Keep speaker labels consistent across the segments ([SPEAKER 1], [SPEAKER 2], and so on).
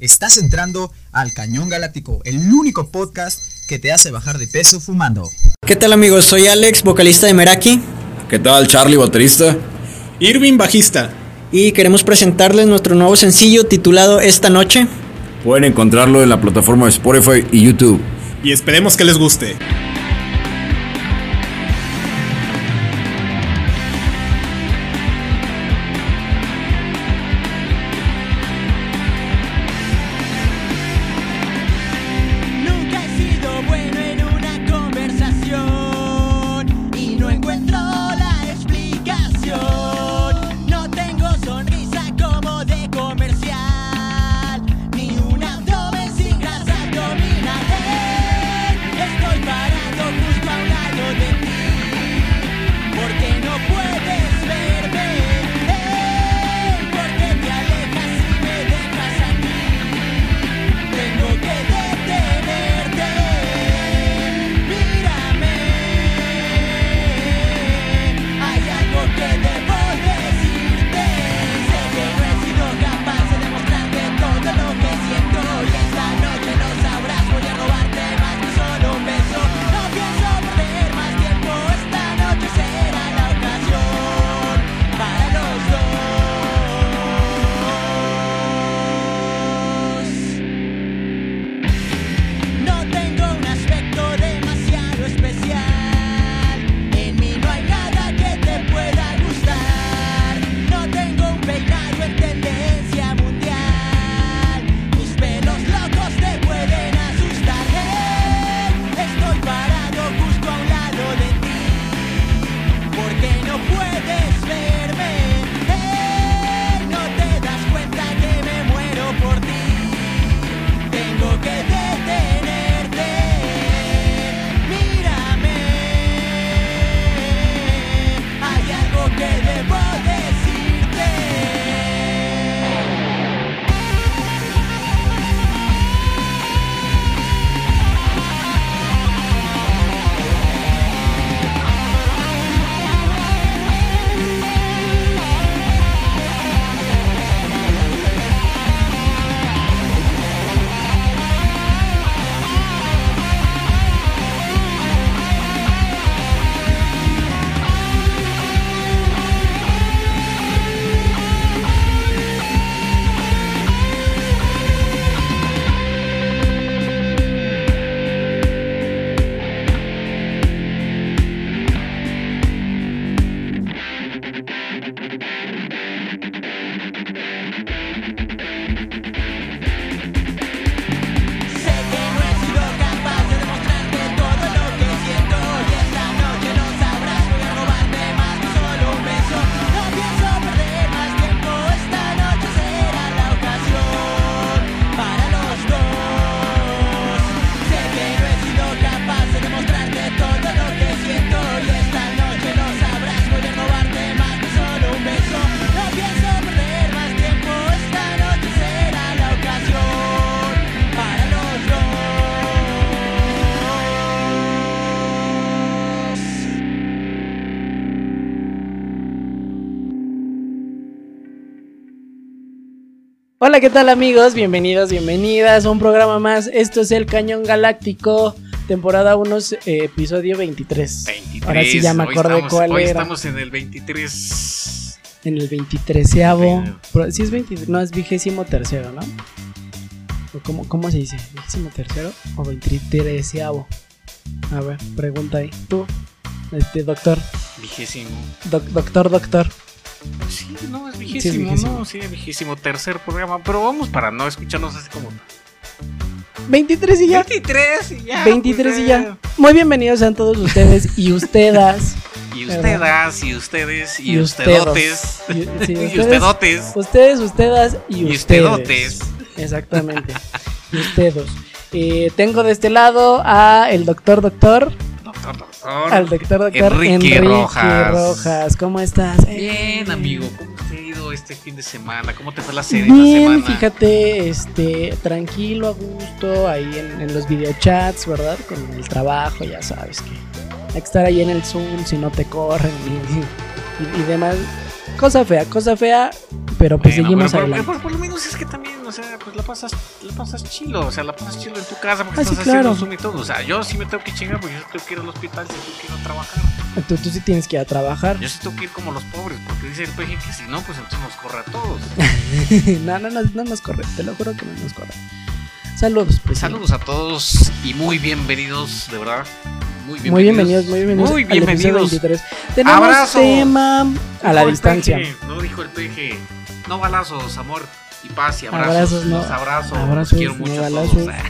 [SPEAKER 1] Estás entrando al Cañón Galáctico, el único podcast que te hace bajar de peso fumando.
[SPEAKER 2] ¿Qué tal amigos? Soy Alex, vocalista de Meraki.
[SPEAKER 3] ¿Qué tal Charlie, baterista?
[SPEAKER 4] Irving, bajista.
[SPEAKER 2] Y queremos presentarles nuestro nuevo sencillo titulado Esta Noche.
[SPEAKER 3] Pueden encontrarlo en la plataforma de Spotify y YouTube.
[SPEAKER 4] Y esperemos que les guste.
[SPEAKER 5] Hola, ¿qué tal amigos? Bienvenidos, bienvenidas a un programa más. Esto es El Cañón Galáctico, temporada 1, eh, episodio 23.
[SPEAKER 6] 23.
[SPEAKER 5] Ahora sí ya me acordé
[SPEAKER 6] estamos-
[SPEAKER 5] cuál
[SPEAKER 6] hoy
[SPEAKER 5] era.
[SPEAKER 6] estamos en el 23.
[SPEAKER 5] En el 23avo.
[SPEAKER 6] Pero-
[SPEAKER 5] Pro- Sí es 20, no, es vigésimo tercero, ¿no? ¿O cómo, ¿Cómo se dice? ¿Vigésimo tercero o 23avo? A ver, pregunta ahí. Tú, este, doctor.
[SPEAKER 6] Vigésimo.
[SPEAKER 5] Doc- doctor, doctor.
[SPEAKER 6] Sí, no, es vigésimo,
[SPEAKER 5] vigésimo.
[SPEAKER 6] ¿no? Sí, es vigésimo tercer programa. Pero vamos para no escucharnos así como.
[SPEAKER 5] 23 y ya.
[SPEAKER 6] 23 y ya.
[SPEAKER 5] 23 y
[SPEAKER 6] pues,
[SPEAKER 5] ya. Muy bienvenidos sean todos ustedes y ustedes.
[SPEAKER 6] Y ustedes, y ustedes, y,
[SPEAKER 5] Y
[SPEAKER 6] ustedotes.
[SPEAKER 5] Y- sí,
[SPEAKER 6] Y
[SPEAKER 5] ustedes-
[SPEAKER 6] ustedotes.
[SPEAKER 5] Ustedes, ustedes y,
[SPEAKER 6] Y
[SPEAKER 5] ustedes.
[SPEAKER 6] ustedotes.
[SPEAKER 5] Exactamente. y ustedes. Eh, tengo de este lado a el doctor doctor.
[SPEAKER 6] Doctor.
[SPEAKER 5] Al doctor doctor
[SPEAKER 6] Enrique Rojas.
[SPEAKER 5] Rojas. ¿Cómo estás?
[SPEAKER 6] Bien, amigo. ¿Cómo te ha ido este fin de semana? ¿Cómo te fue la serie esta
[SPEAKER 5] Bien,
[SPEAKER 6] semana?
[SPEAKER 5] fíjate, este, tranquilo, a gusto, ahí en, en los videochats, ¿verdad? Con el trabajo, ya sabes que hay que estar ahí en el Zoom si no te corren y, y- y demás. Cosa fea, cosa fea, pero pues
[SPEAKER 6] Bueno,
[SPEAKER 5] seguimos
[SPEAKER 6] pero por-
[SPEAKER 5] adelante.
[SPEAKER 6] por, por lo menos es que también, o sea, pues la pasas, la pasas chilo, o sea, la pasas chilo en tu casa porque
[SPEAKER 5] Ah, sí,
[SPEAKER 6] estás haciendo
[SPEAKER 5] claro.
[SPEAKER 6] Zoom y todo. O sea, yo sí me tengo que chingar porque yo tengo que ir al hospital, si tengo que ir a trabajar.
[SPEAKER 5] Tú, tú sí tienes que ir a trabajar.
[SPEAKER 6] Yo sí tengo que ir como los pobres, porque dice el peje que si no, pues entonces nos corre a todos.
[SPEAKER 5] no, no, no, no nos corre, te lo juro que no nos corre. Saludos, pues.
[SPEAKER 6] Saludos a todos y muy bienvenidos, de verdad. Muy bienvenidos.
[SPEAKER 5] Muy bienvenidos, muy bienvenidos.
[SPEAKER 6] Muy
[SPEAKER 5] al
[SPEAKER 6] bienvenidos.
[SPEAKER 5] 23. Tenemos tema a la distancia.
[SPEAKER 6] peje, no dijo el peje. No balazos, amor y paz y abrazos.
[SPEAKER 5] Abrazos, no.
[SPEAKER 6] Los abrazo.
[SPEAKER 5] Abrazos,
[SPEAKER 6] los quiero
[SPEAKER 5] no
[SPEAKER 6] mucho
[SPEAKER 5] balazos.
[SPEAKER 6] todos.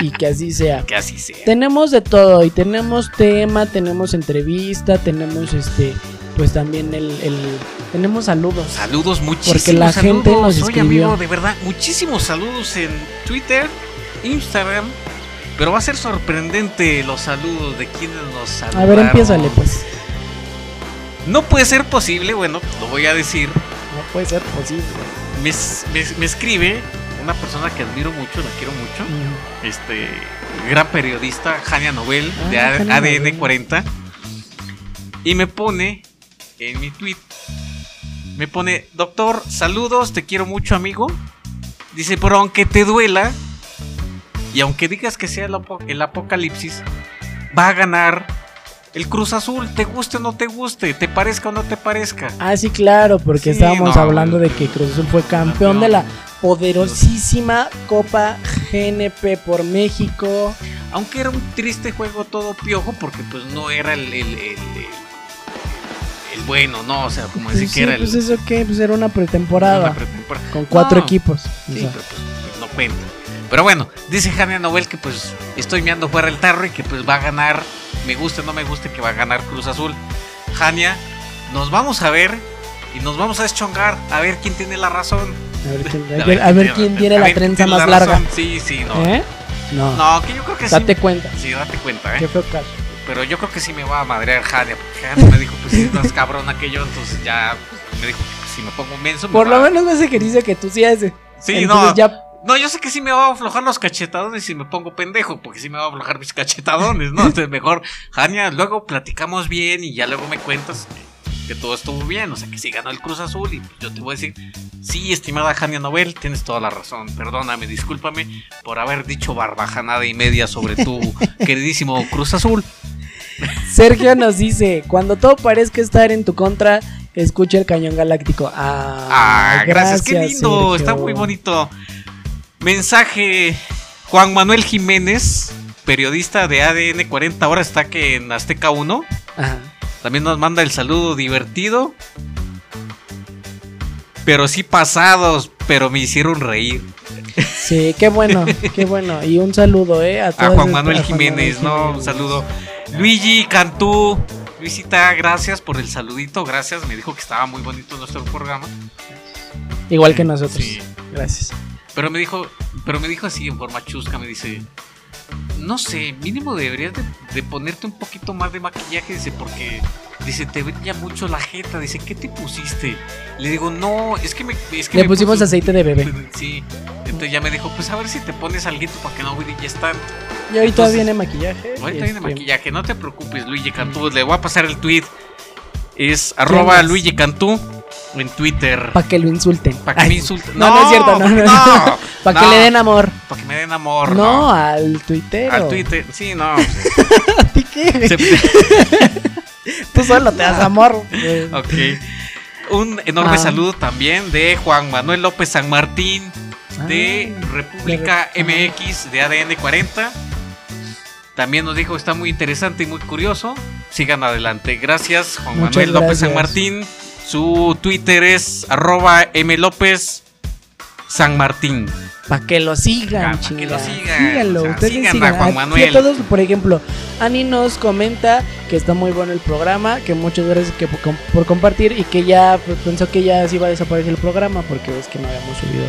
[SPEAKER 5] Y que así sea.
[SPEAKER 6] Que así sea.
[SPEAKER 5] Tenemos de todo y tenemos tema, tenemos entrevista, tenemos este, pues también el, el- tenemos saludos.
[SPEAKER 6] Saludos, muchísimos
[SPEAKER 5] Porque la
[SPEAKER 6] saludos.
[SPEAKER 5] gente nos
[SPEAKER 6] Oye,
[SPEAKER 5] escribió.
[SPEAKER 6] amigo, de verdad, muchísimos saludos en Twitter, Instagram. Pero va a ser sorprendente los saludos de quienes nos
[SPEAKER 5] A
[SPEAKER 6] saludaron.
[SPEAKER 5] ver, empiézale pues.
[SPEAKER 6] No puede ser posible, bueno, lo voy a decir.
[SPEAKER 5] No puede ser posible.
[SPEAKER 6] Me, me- me escribe una persona que admiro mucho, la quiero mucho.
[SPEAKER 5] Mm.
[SPEAKER 6] Este gran periodista, Jania Nobel, de
[SPEAKER 5] Ah,
[SPEAKER 6] A-
[SPEAKER 5] Jania
[SPEAKER 6] ADN
[SPEAKER 5] Nobel.
[SPEAKER 6] 40. Y me pone en mi tweet, me pone, doctor, saludos, te quiero mucho, amigo. Dice, pero aunque te duela, y aunque digas que sea el, apo- el apocalipsis, va a ganar el Cruz Azul, te guste o no te guste, te parezca o no te parezca.
[SPEAKER 5] Ah, sí, claro, porque
[SPEAKER 6] Sí,
[SPEAKER 5] estábamos
[SPEAKER 6] no,
[SPEAKER 5] hablando de que Cruz Azul fue campeón de la poderosísima Copa GNP por México.
[SPEAKER 6] Aunque era un triste juego todo piojo, porque pues no era el, el, el- bueno, ¿no? O sea, como decir
[SPEAKER 5] Pues
[SPEAKER 6] que
[SPEAKER 5] sí,
[SPEAKER 6] era el...
[SPEAKER 5] pues eso qué, pues era una pretemporada
[SPEAKER 6] una pretemporada.
[SPEAKER 5] con cuatro
[SPEAKER 6] No,
[SPEAKER 5] equipos. o
[SPEAKER 6] Sí,
[SPEAKER 5] sea.
[SPEAKER 6] pero pues, pues, no cuenta. Pero bueno, dice Jania Nobel que pues estoy meando fuera el tarro y que pues va a ganar, me guste o no me guste, que va a ganar Cruz Azul. Jania, nos vamos a ver y nos vamos a deschongar a ver quién tiene la razón.
[SPEAKER 5] A ver quién, a ver- a ver quién tiene
[SPEAKER 6] a
[SPEAKER 5] la
[SPEAKER 6] ver
[SPEAKER 5] trenza más
[SPEAKER 6] la
[SPEAKER 5] larga.
[SPEAKER 6] razón. Sí, sí, no.
[SPEAKER 5] ¿Eh? No,
[SPEAKER 6] No, que yo creo que sí.
[SPEAKER 5] date cuenta.
[SPEAKER 6] Sí, date cuenta, ¿eh?
[SPEAKER 5] Qué feo caso.
[SPEAKER 6] Pero yo creo que sí me va a madrear Jania, porque Jania me dijo, pues si es más cabrona que yo, entonces ya pues, me dijo que pues, si me pongo menso. me
[SPEAKER 5] Por lo menos me hace que dice que tú sí haces.
[SPEAKER 6] Sí,
[SPEAKER 5] Entonces
[SPEAKER 6] no.
[SPEAKER 5] ya
[SPEAKER 6] No, yo sé que sí me va a aflojar los cachetadones si me pongo pendejo, porque sí me va a aflojar mis cachetadones, ¿no? Entonces mejor, Jania, luego platicamos bien y ya luego me cuentas que, que todo estuvo bien, o sea, que sí ganó el Cruz Azul y pues, yo te voy a decir, sí, estimada Jania Nobel, tienes toda la razón, perdóname, discúlpame por haber dicho barbajanada y media sobre tu queridísimo Cruz Azul.
[SPEAKER 5] Sergio nos dice, cuando todo parezca estar en tu contra, escucha el cañón galáctico. Ah,
[SPEAKER 6] Ah, gracias, qué lindo,
[SPEAKER 5] Sergio.
[SPEAKER 6] está muy bonito. Mensaje, Juan Manuel Jiménez, periodista de ADN 40, ahora está que en Azteca 1.
[SPEAKER 5] Ajá.
[SPEAKER 6] También nos manda el saludo divertido. Pero sí pasados, pero me hicieron reír.
[SPEAKER 5] Sí, qué bueno, qué bueno. Y un saludo, ¿eh? A,
[SPEAKER 6] A Juan Manuel
[SPEAKER 5] a Juan
[SPEAKER 6] Jiménez,
[SPEAKER 5] Manuel
[SPEAKER 6] ¿no? Un saludo. Luigi Cantú, Luisita, gracias por el saludito, gracias. Me dijo que estaba muy bonito nuestro programa.
[SPEAKER 5] Igual que nosotros.
[SPEAKER 6] Sí.
[SPEAKER 5] Gracias.
[SPEAKER 6] Pero me dijo, pero me dijo así en forma chusca, me dice, no sé, mínimo deberías de, de ponerte un poquito más de maquillaje, dice, porque dice, te brilla mucho la jeta, dice, ¿qué te pusiste? Le digo, no, es que me es que
[SPEAKER 5] Le
[SPEAKER 6] me
[SPEAKER 5] pusimos
[SPEAKER 6] puse-
[SPEAKER 5] aceite de bebé.
[SPEAKER 6] Sí, entonces ya me dijo, pues a ver si te pones algo para que no brilles tanto.
[SPEAKER 5] Y ahorita
[SPEAKER 6] Entonces,
[SPEAKER 5] viene maquillaje.
[SPEAKER 6] Ahorita viene
[SPEAKER 5] este,
[SPEAKER 6] maquillaje, no te preocupes, Luigi Cantú, le voy a pasar el tweet. Es arroba? Luigi Cantú en Twitter.
[SPEAKER 5] Para que lo insulten.
[SPEAKER 6] Para que me insulten.
[SPEAKER 5] No, no, es cierto, no.
[SPEAKER 6] no,
[SPEAKER 5] no. Para que le den amor.
[SPEAKER 6] Para que me den amor.
[SPEAKER 5] No, al tuitero.
[SPEAKER 6] Al Twitter, sí, no.
[SPEAKER 5] ¿A ti qué?
[SPEAKER 6] Se-
[SPEAKER 5] Tú solo te das amor.
[SPEAKER 6] ok. Un enorme
[SPEAKER 5] Ah.
[SPEAKER 6] saludo también de Juan Manuel López San Martín de
[SPEAKER 5] Ah,
[SPEAKER 6] República
[SPEAKER 5] de Re-
[SPEAKER 6] MX de ADN 40. También nos dijo está muy interesante y muy curioso. Sigan adelante. Gracias, Juan
[SPEAKER 5] Muchas
[SPEAKER 6] Manuel López San. Martín. Su Twitter es arroba M López San Martín.
[SPEAKER 5] Para que lo sigan,
[SPEAKER 6] Ah, pa' que lo sigan,
[SPEAKER 5] Síganlo,
[SPEAKER 6] o sea,
[SPEAKER 5] ustedes
[SPEAKER 6] sigan a
[SPEAKER 5] sigan.
[SPEAKER 6] Juan
[SPEAKER 5] Aquí
[SPEAKER 6] Manuel.
[SPEAKER 5] a todos, por ejemplo, Ani nos comenta que está muy bueno el programa, que muchas gracias que por, com- por compartir y que ya pues, pensó que ya se iba a desaparecer el programa porque es que no habíamos subido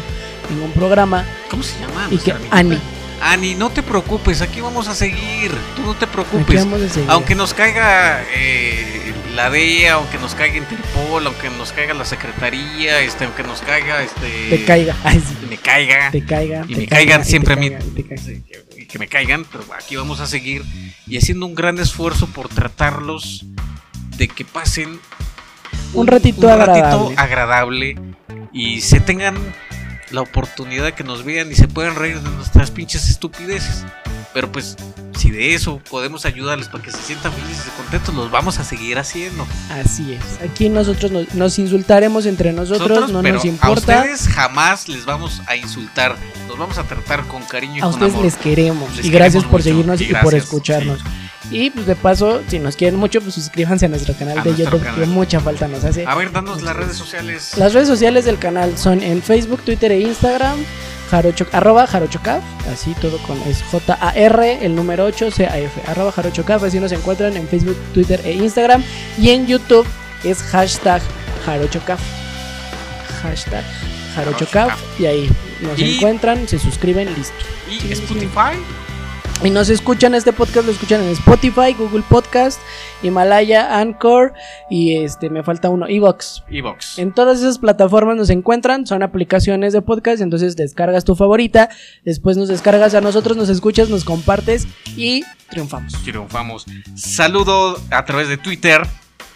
[SPEAKER 5] ningún programa.
[SPEAKER 6] ¿Cómo se llama?
[SPEAKER 5] Y que? Ani,
[SPEAKER 6] Ani, no te preocupes, aquí vamos a seguir. Tú no te preocupes.
[SPEAKER 5] vamos a seguir.
[SPEAKER 6] Aunque nos caiga eh, la DEA, aunque nos caiga Interpol, aunque nos caiga la Secretaría, este, aunque nos caiga este.
[SPEAKER 5] te caiga, ay, sí,
[SPEAKER 6] Me caiga.
[SPEAKER 5] te caiga.
[SPEAKER 6] y
[SPEAKER 5] te
[SPEAKER 6] me
[SPEAKER 5] caiga,
[SPEAKER 6] caigan
[SPEAKER 5] y te
[SPEAKER 6] siempre a mí.
[SPEAKER 5] y te
[SPEAKER 6] que, que me caigan, pero aquí vamos a seguir y haciendo un gran esfuerzo por tratarlos de que pasen
[SPEAKER 5] Un ratito agradable.
[SPEAKER 6] agradable y se tengan la oportunidad de que nos vean y se puedan reír de nuestras pinches estupideces. Pero pues, si de eso podemos ayudarles para que se sientan felices y contentos, los vamos a seguir haciendo.
[SPEAKER 5] Así es. Aquí nosotros nos, nos insultaremos entre nosotros, no
[SPEAKER 6] pero
[SPEAKER 5] nos
[SPEAKER 6] a
[SPEAKER 5] importa.
[SPEAKER 6] ustedes jamás les vamos a insultar. Los vamos a tratar con cariño y
[SPEAKER 5] A
[SPEAKER 6] con
[SPEAKER 5] ustedes
[SPEAKER 6] amor.
[SPEAKER 5] les queremos.
[SPEAKER 6] Les
[SPEAKER 5] y gracias
[SPEAKER 6] queremos
[SPEAKER 5] por
[SPEAKER 6] mucho,
[SPEAKER 5] seguirnos
[SPEAKER 6] y
[SPEAKER 5] y, por escucharnos. Y pues de paso, si nos quieren mucho, pues suscríbanse a nuestro canal
[SPEAKER 6] A
[SPEAKER 5] de
[SPEAKER 6] nuestro
[SPEAKER 5] YouTube,
[SPEAKER 6] canal.
[SPEAKER 5] que mucha falta nos hace.
[SPEAKER 6] A ver, danos las redes sociales.
[SPEAKER 5] Las redes sociales del canal son en Facebook, Twitter e Instagram. Jarocho, arroba jarochocaf, así todo con es J-A-R, el número 8, C-A-F, arroba jarochocaf, así nos encuentran en Facebook, Twitter e Instagram. Y en YouTube es hashtag jarochocaf. Hashtag jarochocaf, y ahí nos
[SPEAKER 6] Y-
[SPEAKER 5] encuentran, se suscriben, listo.
[SPEAKER 6] Y
[SPEAKER 5] Sí, sí. Y nos escuchan este podcast, lo escuchan en Spotify, Google Podcast, Himalaya, Anchor y este me falta uno, Evox.
[SPEAKER 6] Evox.
[SPEAKER 5] En todas esas plataformas nos encuentran, son aplicaciones de podcast, entonces descargas tu favorita, después nos descargas a nosotros, nos escuchas, nos compartes y triunfamos.
[SPEAKER 6] Triunfamos. Saludo a través de Twitter.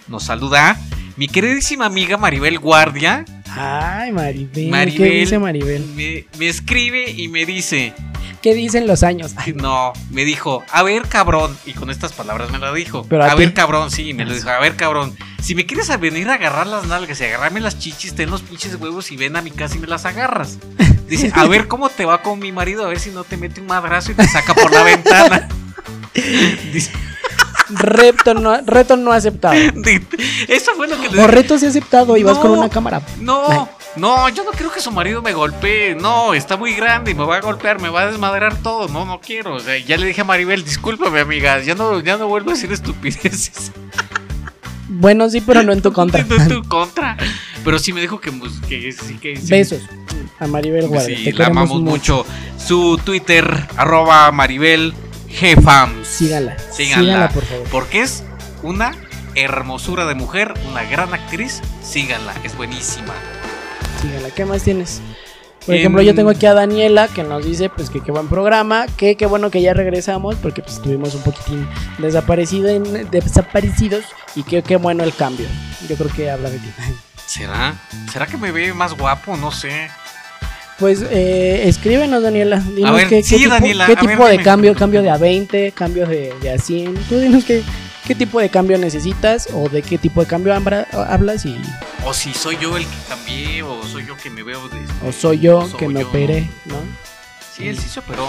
[SPEAKER 6] Nos saluda mi queridísima amiga Maribel Guardia.
[SPEAKER 5] Ay, Maribel,
[SPEAKER 6] Maribel.
[SPEAKER 5] ¿qué dice Maribel?
[SPEAKER 6] Me, me escribe y me dice.
[SPEAKER 5] ¿Qué dicen los años? Ay,
[SPEAKER 6] No, me dijo, a ver cabrón. Y con estas palabras me la dijo.
[SPEAKER 5] Pero a
[SPEAKER 6] ver cabrón, sí, me lo dijo. A ver cabrón. Si me quieres a venir a agarrar las nalgas y agarrarme las chichis, ten los pinches huevos y ven a mi casa y me las agarras. Dice, a ver cómo te va con mi marido, a ver si no te mete un madrazo y te saca por la ventana. Dice,
[SPEAKER 5] reto, no, reto no aceptado.
[SPEAKER 6] eso fue lo que le
[SPEAKER 5] O reto sí aceptado y vas con una cámara. Ay.
[SPEAKER 6] No, no, yo no quiero que su marido me golpee. No, está muy grande y me va a golpear, me va a desmadrar todo. No, no quiero. O sea, ya le dije a Maribel, discúlpame, amiga, ya no, ya no vuelvo a decir estupideces.
[SPEAKER 5] Bueno, sí, pero no en tu contra.
[SPEAKER 6] No en tu contra. Pero sí me dijo que, pues, que sí, que sí.
[SPEAKER 5] Besos a Maribel Guardia.
[SPEAKER 6] Sí,
[SPEAKER 5] te
[SPEAKER 6] la amamos mucho. Su Twitter, arroba Maribel Gfams.
[SPEAKER 5] Sígala.
[SPEAKER 6] Síganla.
[SPEAKER 5] Sígala, por favor.
[SPEAKER 6] Porque es una hermosura de mujer, una gran actriz. Síganla, es buenísima.
[SPEAKER 5] Sígala. ¿Qué más tienes? Por ejemplo, yo tengo aquí a Daniela que nos dice pues que qué buen programa, que qué bueno que ya regresamos porque pues estuvimos un poquitín desaparecido en- desaparecidos y que qué bueno el cambio. Yo creo que habla de ti.
[SPEAKER 6] ¿Será? ¿Será que me ve más guapo? No sé.
[SPEAKER 5] Pues eh, escríbenos Daniela, dinos
[SPEAKER 6] ver,
[SPEAKER 5] qué, qué
[SPEAKER 6] sí,
[SPEAKER 5] tipo,
[SPEAKER 6] Daniela,
[SPEAKER 5] qué
[SPEAKER 6] a ver,
[SPEAKER 5] tipo de
[SPEAKER 6] dime.
[SPEAKER 5] cambio, cambio de a 20, cambio de, de a 100. Tú dinos qué, qué tipo de cambio necesitas o de qué tipo de cambio hablas y
[SPEAKER 6] O si soy yo el que cambié, o soy yo que me veo de.
[SPEAKER 5] o soy yo
[SPEAKER 6] o soy
[SPEAKER 5] que me operé, ¿no?
[SPEAKER 6] Sí, él sí se operó.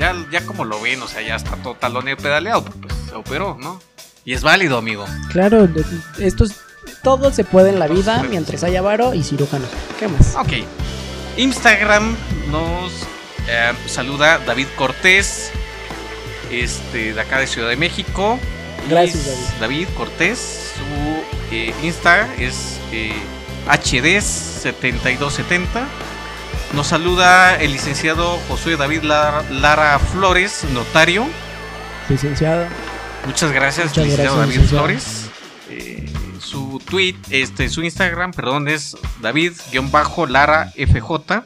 [SPEAKER 6] Ya, ya como lo ven, o sea, ya está todo taloneo pedaleado, pues se operó, ¿no? Y es válido, amigo.
[SPEAKER 5] Claro, de- esto es- todo se puede en la vida mientras haya varo y cirujanos. ¿Qué más?
[SPEAKER 6] Ok. Instagram nos eh, saluda David Cortés, este, de acá de Ciudad de México.
[SPEAKER 5] Gracias,
[SPEAKER 6] es David Cortés, su eh, Insta es eh, HD7270. Nos saluda el licenciado Josué David Lara, Lara Flores, notario.
[SPEAKER 5] Licenciado.
[SPEAKER 6] Muchas gracias,
[SPEAKER 5] Muchas
[SPEAKER 6] licenciado
[SPEAKER 5] gracias,
[SPEAKER 6] David
[SPEAKER 5] licenciado.
[SPEAKER 6] Flores. Su tweet, este, su Instagram, perdón, es David-Lara FJ.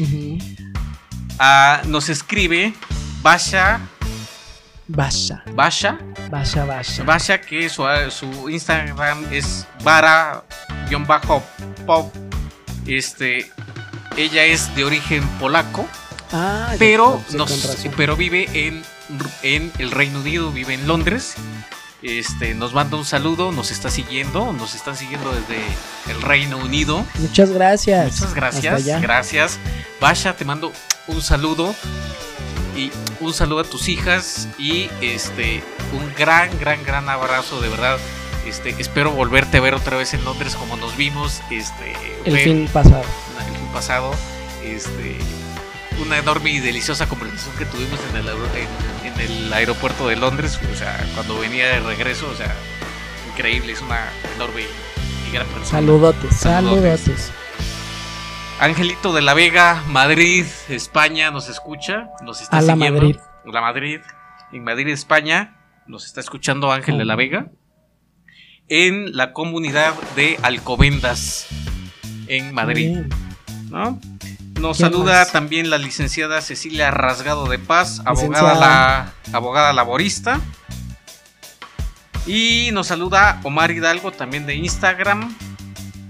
[SPEAKER 5] Ujú.
[SPEAKER 6] Ah, nos escribe Basha,
[SPEAKER 5] Basha,
[SPEAKER 6] Basha,
[SPEAKER 5] Basha, Basha.
[SPEAKER 6] Basha, que su, su Instagram es Vara-Pop. Este, ella es de origen polaco,
[SPEAKER 5] Ah,
[SPEAKER 6] pero, nos- pero vive en, en el Reino Unido, vive en Londres. Este, nos manda un saludo, nos está siguiendo, nos están siguiendo desde el Reino Unido.
[SPEAKER 5] Muchas gracias.
[SPEAKER 6] Muchas gracias, gracias. Basha, te mando un saludo y un saludo a tus hijas y este un gran, gran, gran abrazo, de verdad. Este, espero volverte a ver otra vez en Londres como nos vimos este
[SPEAKER 5] El fin pasado.
[SPEAKER 6] el fin pasado. Este, una enorme y deliciosa conversación que tuvimos en el, aer- en, en el aeropuerto de Londres, o sea, cuando venía de regreso, o sea, increíble, es una enorme y gran persona.
[SPEAKER 5] Saludotes,
[SPEAKER 6] Saludotes.
[SPEAKER 5] saludotes.
[SPEAKER 6] Angelito de la Vega, Madrid, España, nos escucha, nos está
[SPEAKER 5] A la. Madrid.
[SPEAKER 6] La Madrid, en Madrid, España, nos está escuchando Ángel de la Vega. En la comunidad de Alcobendas, en Madrid,
[SPEAKER 5] Bien.
[SPEAKER 6] ¿no? Nos
[SPEAKER 5] ¿Qué
[SPEAKER 6] saluda
[SPEAKER 5] más?
[SPEAKER 6] también la licenciada Cecilia Rasgado de Paz, abogada, la, abogada laborista. Y nos saluda Omar Hidalgo también de Instagram.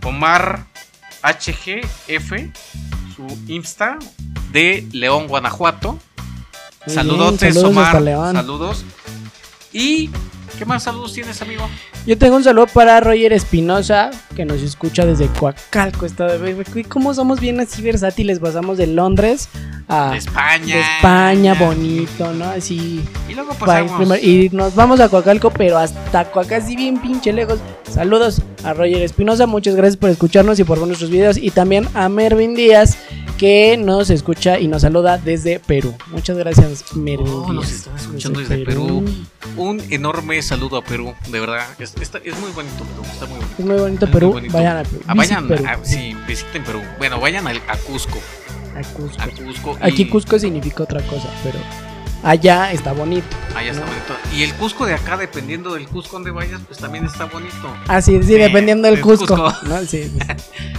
[SPEAKER 6] Omar HGF, su Insta de León, Guanajuato. Saludotes,
[SPEAKER 5] bien, saludos
[SPEAKER 6] Omar. Saludos. ¿Y qué más saludos tienes, amigo?
[SPEAKER 5] Yo tengo un saludo para Roger Espinosa, que nos escucha desde Coacalco, Estado de México. Y cómo somos bien así versátiles, pasamos de Londres a
[SPEAKER 6] De España.
[SPEAKER 5] de España, bonito, ¿no? Así.
[SPEAKER 6] Y luego pasamos.
[SPEAKER 5] y nos vamos a Coacalco, pero hasta Coacalco, así bien pinche lejos. Saludos a Roger Espinosa, muchas gracias por escucharnos y por ver nuestros videos. Y también a Mervin Díaz, que nos escucha y nos saluda desde Perú. Muchas gracias, Mervin
[SPEAKER 6] Oh, nos
[SPEAKER 5] Díaz.
[SPEAKER 6] están escuchando desde Perú. Un enorme saludo a Perú, de verdad. Es, está- es muy bonito Perú, está muy bonito.
[SPEAKER 5] Es muy bonito
[SPEAKER 6] Es muy
[SPEAKER 5] Perú.
[SPEAKER 6] bonito.
[SPEAKER 5] Vayan a Perú.
[SPEAKER 6] Ah, vayan,
[SPEAKER 5] Perú.
[SPEAKER 6] a- sí, visiten Perú. Bueno, vayan al- a, Cusco.
[SPEAKER 5] A Cusco.
[SPEAKER 6] A Cusco. y-
[SPEAKER 5] Aquí Cusco significa otra cosa, pero allá está bonito.
[SPEAKER 6] Allá está bonito. Y el Cusco de acá, dependiendo del Cusco donde vayas, pues también está bonito.
[SPEAKER 5] Ah, sí, sí, dependiendo del
[SPEAKER 6] el
[SPEAKER 5] Cusco.
[SPEAKER 6] Cusco.
[SPEAKER 5] ¿no? Sí, sí.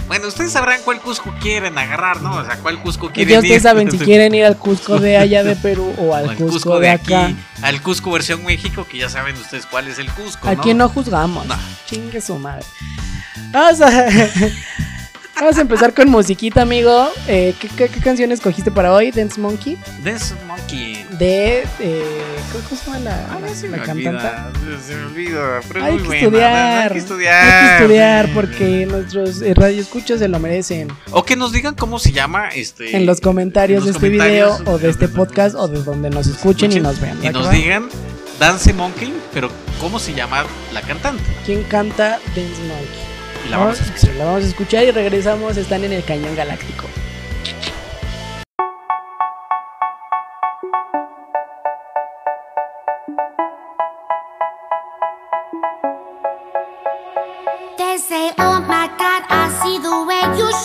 [SPEAKER 6] Bueno, ustedes sabrán cuál Cusco quieren agarrar, ¿no? O sea, cuál Cusco quieren
[SPEAKER 5] Ya ustedes
[SPEAKER 6] ir.
[SPEAKER 5] saben si quieren ir al Cusco de allá de Perú o al
[SPEAKER 6] O al
[SPEAKER 5] Cusco, de acá.
[SPEAKER 6] aquí, al Cusco versión México, que ya saben ustedes cuál es el Cusco.
[SPEAKER 5] Aquí no juzgamos.
[SPEAKER 6] No.
[SPEAKER 5] Chingue su madre. Vamos a, vamos a empezar con musiquita, amigo. Eh, ¿qué, qué, qué canción escogiste para hoy? Dance Monkey.
[SPEAKER 6] Dance Monkey.
[SPEAKER 5] De. Eh, ¿Cómo se llama la,
[SPEAKER 6] Ah,
[SPEAKER 5] la-
[SPEAKER 6] se
[SPEAKER 5] la
[SPEAKER 6] me
[SPEAKER 5] cantante?
[SPEAKER 6] olvida, se me olvida, pero
[SPEAKER 5] Hay
[SPEAKER 6] muy
[SPEAKER 5] que,
[SPEAKER 6] buena,
[SPEAKER 5] estudiar,
[SPEAKER 6] hay que estudiar.
[SPEAKER 5] Hay que estudiar porque nuestros eh, radioescuchos se lo merecen.
[SPEAKER 6] O que nos digan cómo se llama este
[SPEAKER 5] En los comentarios
[SPEAKER 6] en
[SPEAKER 5] de
[SPEAKER 6] los
[SPEAKER 5] este video
[SPEAKER 6] comentarios,
[SPEAKER 5] o de este podcast o de donde nos escuchen y nos vean.
[SPEAKER 6] Y
[SPEAKER 5] ¿va que
[SPEAKER 6] nos
[SPEAKER 5] va?
[SPEAKER 6] digan Dance Monkey, pero cómo se llama la cantante.
[SPEAKER 5] ¿Quién canta Dance Monkey?
[SPEAKER 6] Y la vamos a escuchar.
[SPEAKER 5] la vamos a escuchar y regresamos. Están en el Cañón Galáctico.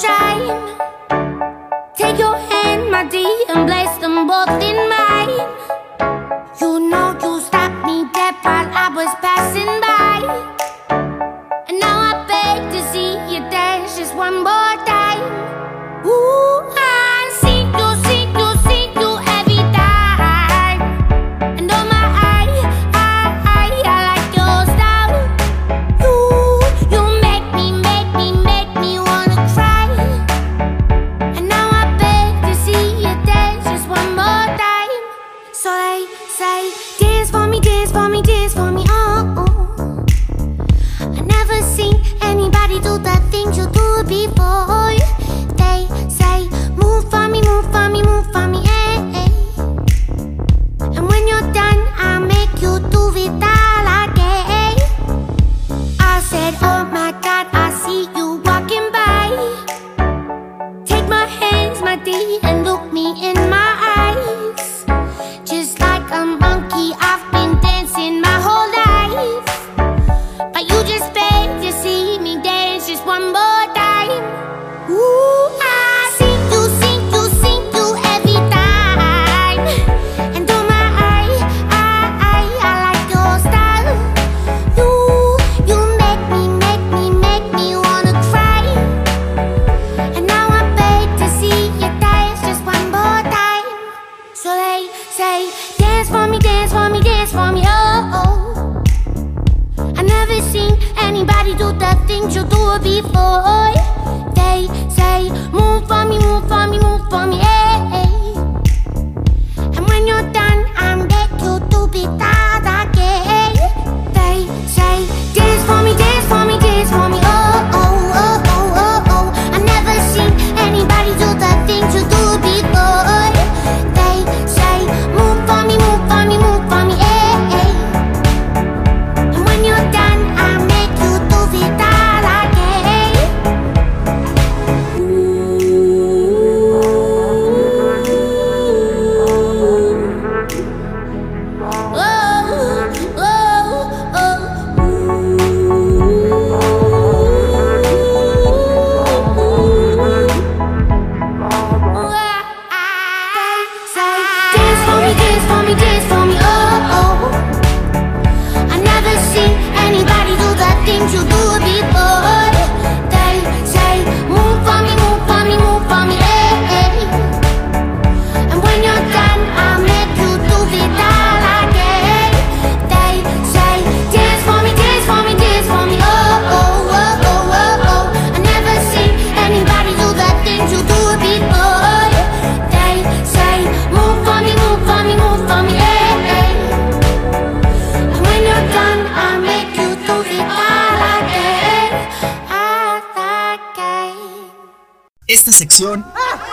[SPEAKER 7] Shine. do the things you do
[SPEAKER 1] before.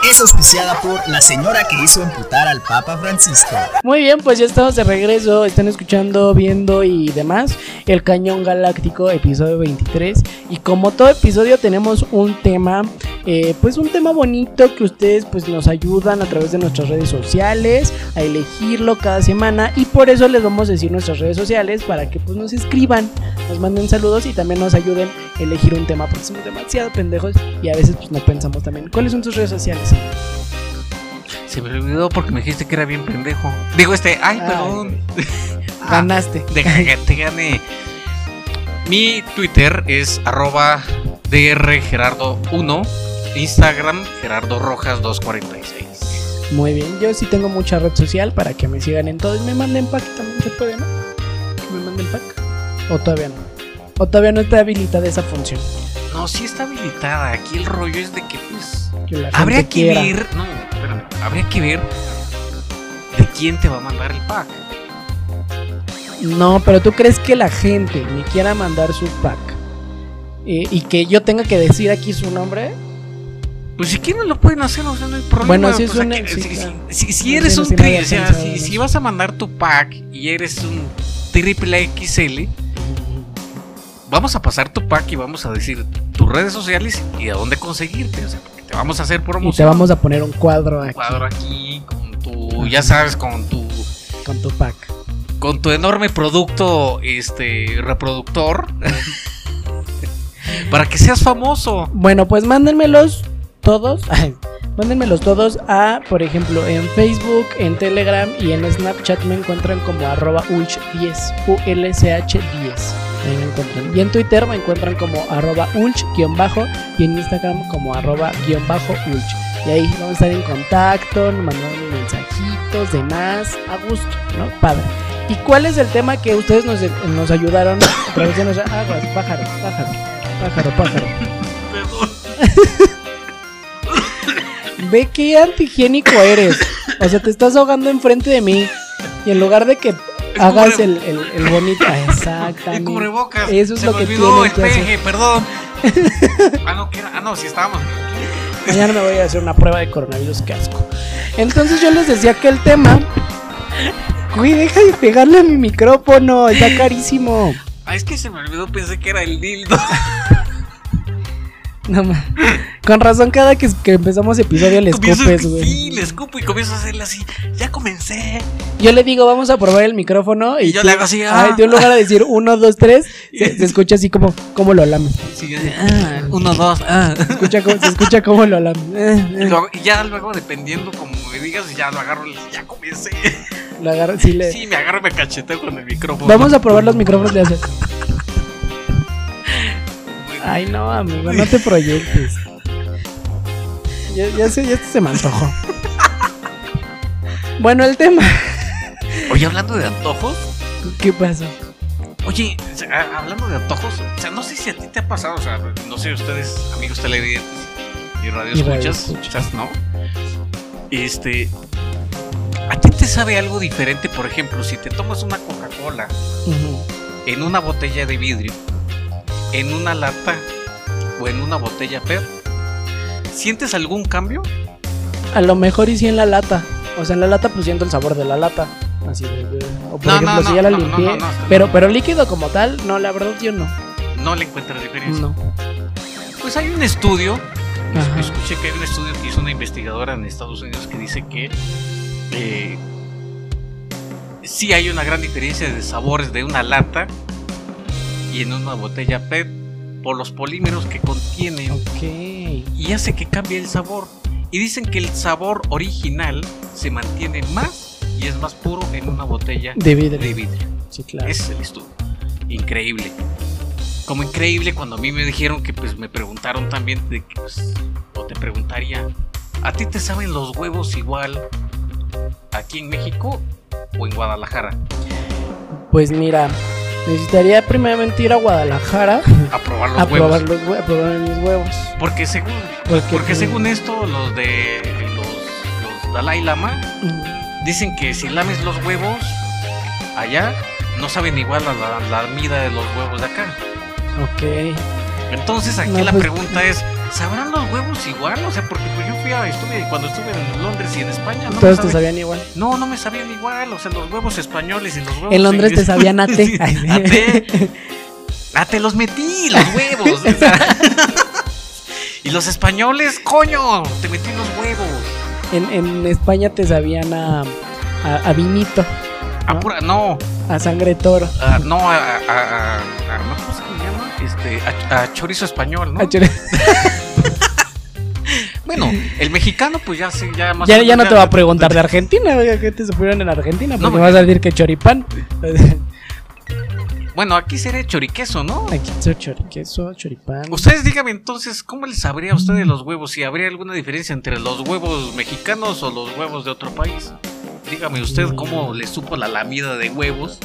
[SPEAKER 1] Es auspiciada por la señora que hizo emputar al Papa Francisco.
[SPEAKER 5] Muy bien, pues ya estamos de regreso. Están escuchando, viendo y demás el Cañón Galáctico, episodio 23. Y como todo episodio tenemos un tema, eh, pues un tema bonito que ustedes pues nos ayudan a través de nuestras redes sociales a elegirlo cada semana. Y por eso les vamos a decir nuestras redes sociales para que pues nos escriban, nos manden saludos y también nos ayuden a elegir un tema porque somos demasiado pendejos y a veces pues no pensamos también. ¿Cuáles son tus redes sociales?
[SPEAKER 6] Se me olvidó porque me dijiste que era bien pendejo. Digo, este, ay,
[SPEAKER 5] Ay,
[SPEAKER 6] perdón. Ah,
[SPEAKER 5] Ganaste.
[SPEAKER 6] de que te gané. Mi Twitter es arroba drgerardo1. Instagram Gerardo Rojas 246.
[SPEAKER 5] Muy bien, yo sí tengo mucha red social para que me sigan en todo y me manden pack también se puede, ¿no? Que me manden pack. O todavía no. O todavía no está habilitada esa función.
[SPEAKER 6] No, sí está habilitada. Aquí el rollo es de que pues
[SPEAKER 5] Que la
[SPEAKER 6] habría que
[SPEAKER 5] quiera.
[SPEAKER 6] ver, no, espérame, habría que ver de quién te va a mandar el pack.
[SPEAKER 5] No, pero tú crees que la gente me quiera mandar su pack eh, y que yo tenga que decir aquí su nombre.
[SPEAKER 6] Pues si quieren lo pueden hacer, o sea, no hay problema.
[SPEAKER 5] Bueno, sí es
[SPEAKER 6] Pues,
[SPEAKER 5] una-
[SPEAKER 6] aquí-
[SPEAKER 5] sí,
[SPEAKER 6] si,
[SPEAKER 5] claro.
[SPEAKER 6] si- si
[SPEAKER 5] No,
[SPEAKER 6] eres un tri, o sea, si, vas a mandar tu pack y eres un triple XL, vamos a pasar tu pack y vamos a decir tus redes sociales y a dónde conseguirte, o sea, porque te vamos a hacer
[SPEAKER 5] Y te
[SPEAKER 6] promoción.
[SPEAKER 5] vamos a poner un cuadro aquí
[SPEAKER 6] cuadro aquí con tu, ya sabes, con tu
[SPEAKER 5] con tu pack.
[SPEAKER 6] con tu enorme producto este reproductor para que seas famoso.
[SPEAKER 5] Bueno, pues mándenmelos todos. Mándenmelos todos a, por ejemplo, en Facebook, en Telegram y en Snapchat me encuentran como arroba ulch10, ULCH10. Ahí me encuentran. Y en Twitter me encuentran como arroba ulch-bajo y en Instagram como arroba guion bajo ulch. Y ahí vamos a estar en contacto, mandando mensajitos, demás, a gusto, ¿no? Padre. ¿Y cuál es el tema que ustedes nos, nos ayudaron a través de nuestra... Aguas, pájaro, pájaro, pájaro, pájaro. Ve qué antihigiénico eres. O sea, te estás ahogando enfrente de mí. Y en lugar de que hagas
[SPEAKER 6] cubre-
[SPEAKER 5] el, el, el bonito. Ah,
[SPEAKER 6] El
[SPEAKER 5] Exactamente.
[SPEAKER 6] cubrebocas.
[SPEAKER 5] Eso es
[SPEAKER 6] se
[SPEAKER 5] lo
[SPEAKER 6] me
[SPEAKER 5] que
[SPEAKER 6] olvidó el peje, perdón. ah, no, era- ah, no, sí estábamos.
[SPEAKER 5] Mañana me voy a hacer una prueba de coronavirus, qué asco. Entonces yo les decía que el tema. Güey, deja de pegarle a mi micrófono, está carísimo.
[SPEAKER 6] Ah, es que se me olvidó, pensé que era el dildo.
[SPEAKER 5] No Con razón, cada que, que empezamos episodio le
[SPEAKER 6] Comienzo-
[SPEAKER 5] escupes, güey.
[SPEAKER 6] Sí, le escupo y comienzo a hacerle así. Ya comencé.
[SPEAKER 5] Yo le digo, vamos a probar el micrófono. Y,
[SPEAKER 6] Y yo
[SPEAKER 5] tú-
[SPEAKER 6] le hago así,
[SPEAKER 5] Ay,
[SPEAKER 6] ah.
[SPEAKER 5] de un lugar a decir uno, dos, tres, se, se escucha así como, como lo lames.
[SPEAKER 6] Sí, yo de, ah, uno, dos, ah.
[SPEAKER 5] Se escucha como, se escucha como lo lames. Eh,
[SPEAKER 6] Y, ya luego, dependiendo como me digas, ya lo agarro. Ya comencé.
[SPEAKER 5] Lo agarro, sí, le-
[SPEAKER 6] Sí, me agarro y me cacheteo con el micrófono.
[SPEAKER 5] Vamos a probar los micrófonos, le haces. Ay, no, amigo, no te proyectes. Ya, ya, se, ya esto se me antojó. Bueno, el tema.
[SPEAKER 6] Oye, hablando de antojos.
[SPEAKER 5] ¿Qué pasó?
[SPEAKER 6] Oye, hablando de antojos, o sea, no sé si a ti te ha pasado, o sea, no sé ustedes, amigos televidentes y radio escuchas,
[SPEAKER 5] escuchas.
[SPEAKER 6] ¿no? Este, ¿a ti te sabe algo diferente? Por ejemplo, si te tomas una Coca-Cola en una botella de vidrio, en una lata o en una botella PET, ¿sientes algún cambio?
[SPEAKER 5] A lo mejor y sí en la lata. O sea, en la lata pues siento el sabor de la lata. Así de, de- o por
[SPEAKER 6] No,
[SPEAKER 5] ejemplo,
[SPEAKER 6] no,
[SPEAKER 5] si
[SPEAKER 6] no,
[SPEAKER 5] ya la limpié. Pero, pero líquido como tal, no, la verdad yo no.
[SPEAKER 6] No le encuentras diferencia.
[SPEAKER 5] No.
[SPEAKER 6] Pues hay un estudio
[SPEAKER 5] Ajá.
[SPEAKER 6] Escuché que hay un estudio que hizo una investigadora en Estados Unidos que dice que eh, sí hay una gran diferencia de sabores de una lata y en una botella PET por los polímeros que contienen
[SPEAKER 5] Ok.
[SPEAKER 6] y hace que cambie el sabor. Y dicen que el sabor original se mantiene más y es más puro en una botella
[SPEAKER 5] De vidrio.
[SPEAKER 6] de vidrio.
[SPEAKER 5] Sí, claro.
[SPEAKER 6] Ese es el estudio. Increíble. Como increíble cuando a mí me dijeron que pues me preguntaron también de que pues, o te preguntaría, ¿a ti te saben los huevos igual aquí en México o en Guadalajara?
[SPEAKER 5] Pues mira, necesitaría primeramente ir a Guadalajara
[SPEAKER 6] A probar los
[SPEAKER 5] a
[SPEAKER 6] huevos.
[SPEAKER 5] probar, los, hue- a probar mis huevos.
[SPEAKER 6] Porque según
[SPEAKER 5] Porque,
[SPEAKER 6] porque según esto los de los, los Dalai Lama dicen que si lames los huevos allá no saben igual a la, la mida de los huevos de acá.
[SPEAKER 5] Ok.
[SPEAKER 6] Entonces aquí
[SPEAKER 5] No,
[SPEAKER 6] la
[SPEAKER 5] pues-
[SPEAKER 6] pregunta es, ¿Sabrán los huevos igual? O sea, porque pues yo fui a, estuve, cuando estuve en Londres y en España, no
[SPEAKER 5] Todos te
[SPEAKER 6] sabía-
[SPEAKER 5] sabían igual.
[SPEAKER 6] No, no me sabían igual, o sea, los huevos españoles y los huevos
[SPEAKER 5] En Londres te sabían a té.
[SPEAKER 6] Sí, a té. Ah, te los metí, los huevos. o sea. y los españoles, coño, te metí los huevos.
[SPEAKER 5] En, en España te sabían a, a, a vinito,
[SPEAKER 6] A
[SPEAKER 5] ¿No?
[SPEAKER 6] pura, no,
[SPEAKER 5] a sangre toro.
[SPEAKER 6] a- no, a, a, a- a- ¿no? ¿cómo se llama? Este, a, a chorizo español, ¿no?
[SPEAKER 5] a chore-
[SPEAKER 6] Bueno, el mexicano, pues ya sé, ya más
[SPEAKER 5] Ya, no te va a preguntar de Argentina, ¿qué te supieron en Argentina?
[SPEAKER 6] No,
[SPEAKER 5] Porque
[SPEAKER 6] porque-
[SPEAKER 5] vas a decir que choripán.
[SPEAKER 6] Bueno, aquí sería choriqueso, ¿no?
[SPEAKER 5] Aquí es choriqueso, choripán.
[SPEAKER 6] Ustedes díganme entonces, ¿cómo les sabría a ustedes los huevos? Si habría alguna diferencia entre los huevos mexicanos o los huevos de otro país. Dígame usted cómo le supo la lamida de huevos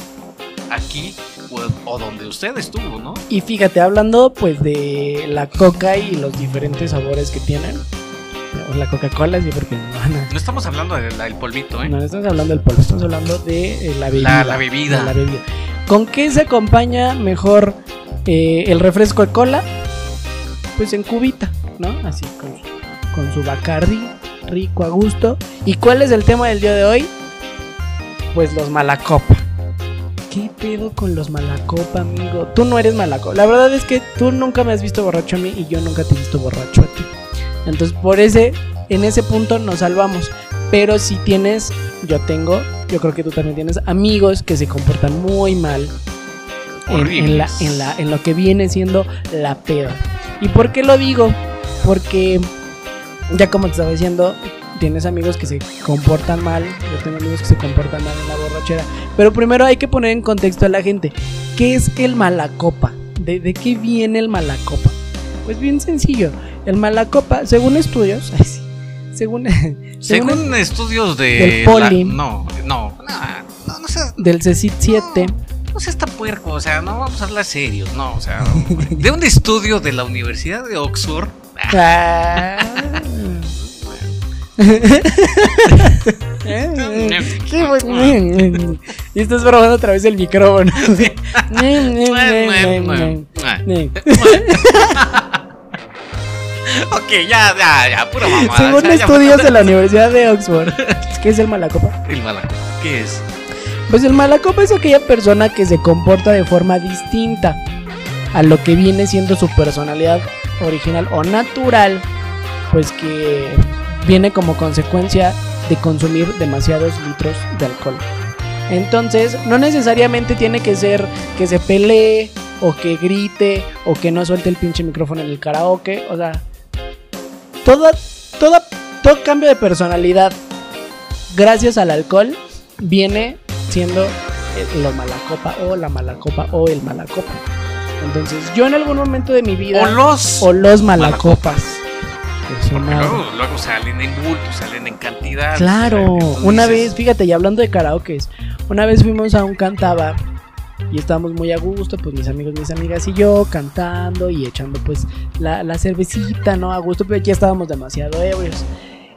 [SPEAKER 6] aquí o, o donde usted estuvo, ¿no?
[SPEAKER 5] Y fíjate, hablando pues de la coca y los diferentes sabores que tienen. O la Coca-Cola, sí, porque no, no,
[SPEAKER 6] No estamos hablando del polvito, ¿eh?
[SPEAKER 5] no, no estamos hablando del polvo, estamos hablando de eh, la bebida.
[SPEAKER 6] La- la bebida.
[SPEAKER 5] de la bebida. ¿Con qué se acompaña mejor eh, el refresco de cola? Pues en cubita, ¿no? Así, con, su- con su bacardi, rico, a gusto. ¿Y cuál es el tema del día de hoy? Pues los malacopa. ¿Qué pedo con los malacopa, amigo? Tú no eres malacopa. La verdad es que tú nunca me has visto borracho a mí y yo nunca te he visto borracho a ti. Entonces, por ese, en ese punto nos salvamos. Pero si tienes, yo tengo, yo creo que tú también tienes amigos que se comportan muy mal en, en la, en, la, en lo que viene siendo la peda. ¿Y por qué lo digo? Porque, ya como te estaba diciendo, tienes amigos que se comportan mal, yo tengo amigos que se comportan mal en la borrachera. Pero primero hay que poner en contexto a la gente. ¿Qué es el malacopa? ¿De, de qué viene el malacopa? Pues bien sencillo. El malacopa, según estudios, ay, sí, según, según
[SPEAKER 6] Según estudios de...
[SPEAKER 5] Del poli.
[SPEAKER 6] la- no, no, no, no seas,
[SPEAKER 5] del CECIT 7,
[SPEAKER 6] no seas tan puerco, o sea, no vamos a hablar serios, no, o sea, de un estudio de la Universidad de Oxford,
[SPEAKER 5] Ah. Y estás probando otra vez el micrófono.
[SPEAKER 6] ok, ya, ya, ya, pura mamada.
[SPEAKER 5] Según
[SPEAKER 6] ya, ya,
[SPEAKER 5] estudios de la Universidad de Oxford, ¿qué es el malacopa?
[SPEAKER 6] El malaco, ¿qué es?
[SPEAKER 5] Pues el malacopa es aquella persona que se comporta de forma distinta a lo que viene siendo su personalidad original o natural, pues que viene como consecuencia de consumir demasiados litros de alcohol. Entonces, no necesariamente tiene que ser que se pelee o que grite o que no suelte el pinche micrófono en el karaoke, o sea, toda, toda, todo cambio de personalidad gracias al alcohol viene siendo el- lo malacopa o la malacopa o el malacopa. Entonces, yo en algún momento de mi vida
[SPEAKER 6] O los...
[SPEAKER 5] o los malacopas.
[SPEAKER 6] Porque luego, luego salen en bulto, salen en cantidad.
[SPEAKER 5] Claro,
[SPEAKER 6] entonces
[SPEAKER 5] una vez, fíjate, y hablando de karaokes, una vez fuimos a un cantaba y estábamos muy a gusto, pues mis amigos, mis amigas y yo cantando y echando pues la, la cervecita, ¿no? A gusto, pero ya estábamos demasiado ebrios.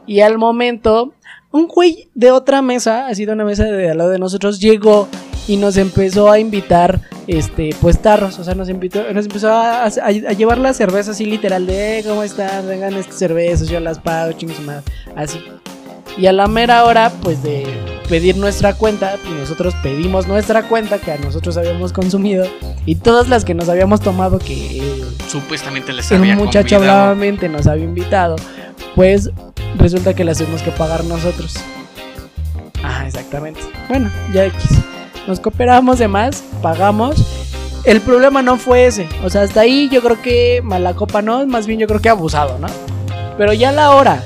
[SPEAKER 5] Y al momento, un güey de otra mesa, así de una mesa de al lado de nosotros, llegó y nos empezó a invitar, este, pues tarros, o sea, nos invitó, nos empezó a, llevar la cerveza así literal de, "Eh, ¿cómo están? Vengan estas cervezas, yo las pago, chingos madre", así. Y a la mera hora, pues de pedir nuestra cuenta, pues nosotros pedimos nuestra cuenta que a nosotros habíamos consumido y todas las que nos habíamos tomado que eh,
[SPEAKER 6] Supuestamente les
[SPEAKER 5] el
[SPEAKER 6] había
[SPEAKER 5] muchacho
[SPEAKER 6] convidado.
[SPEAKER 5] bravamente nos había invitado, pues resulta que las tuvimos que pagar nosotros. Ah, exactamente. Bueno, ya X. Nos cooperamos de más, pagamos. El problema no fue ese. O sea, hasta ahí yo creo que mala copa no, más bien yo creo que abusado, ¿no? Pero ya a la hora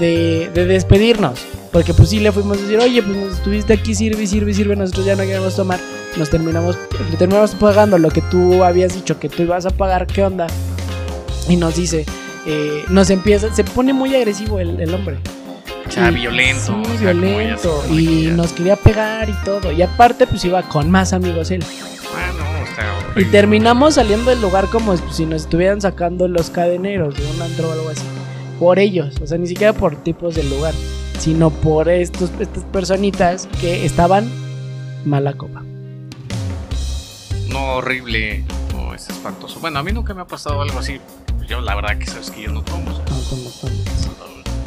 [SPEAKER 5] de, de despedirnos, porque pues sí le fuimos a decir, oye, pues nos estuviste aquí, sirve, sirve, sirve, nosotros ya no queremos tomar. Nos terminamos, le terminamos pagando lo que tú habías dicho que tú ibas a pagar, ¿qué onda? Y nos dice, eh, nos empieza, se pone muy agresivo el, el hombre.
[SPEAKER 6] O sea,
[SPEAKER 5] Y-
[SPEAKER 6] violento.
[SPEAKER 5] Sí,
[SPEAKER 6] o sea, como ya
[SPEAKER 5] violento.
[SPEAKER 6] se
[SPEAKER 5] Y nos quería pegar y todo. Y aparte, pues iba con más amigos él.
[SPEAKER 6] Ah, no, está
[SPEAKER 5] Y terminamos saliendo del lugar como si nos estuvieran sacando los cadeneros de un antro o algo así. Por ellos. O sea, ni siquiera por tipos del lugar. Sino por estos, estas personitas que estaban mala copa.
[SPEAKER 6] No, horrible. No, es espantoso. Bueno, a mí nunca me ha pasado algo así. yo la verdad que sabes que yo no tomo.
[SPEAKER 5] Tú no tomas.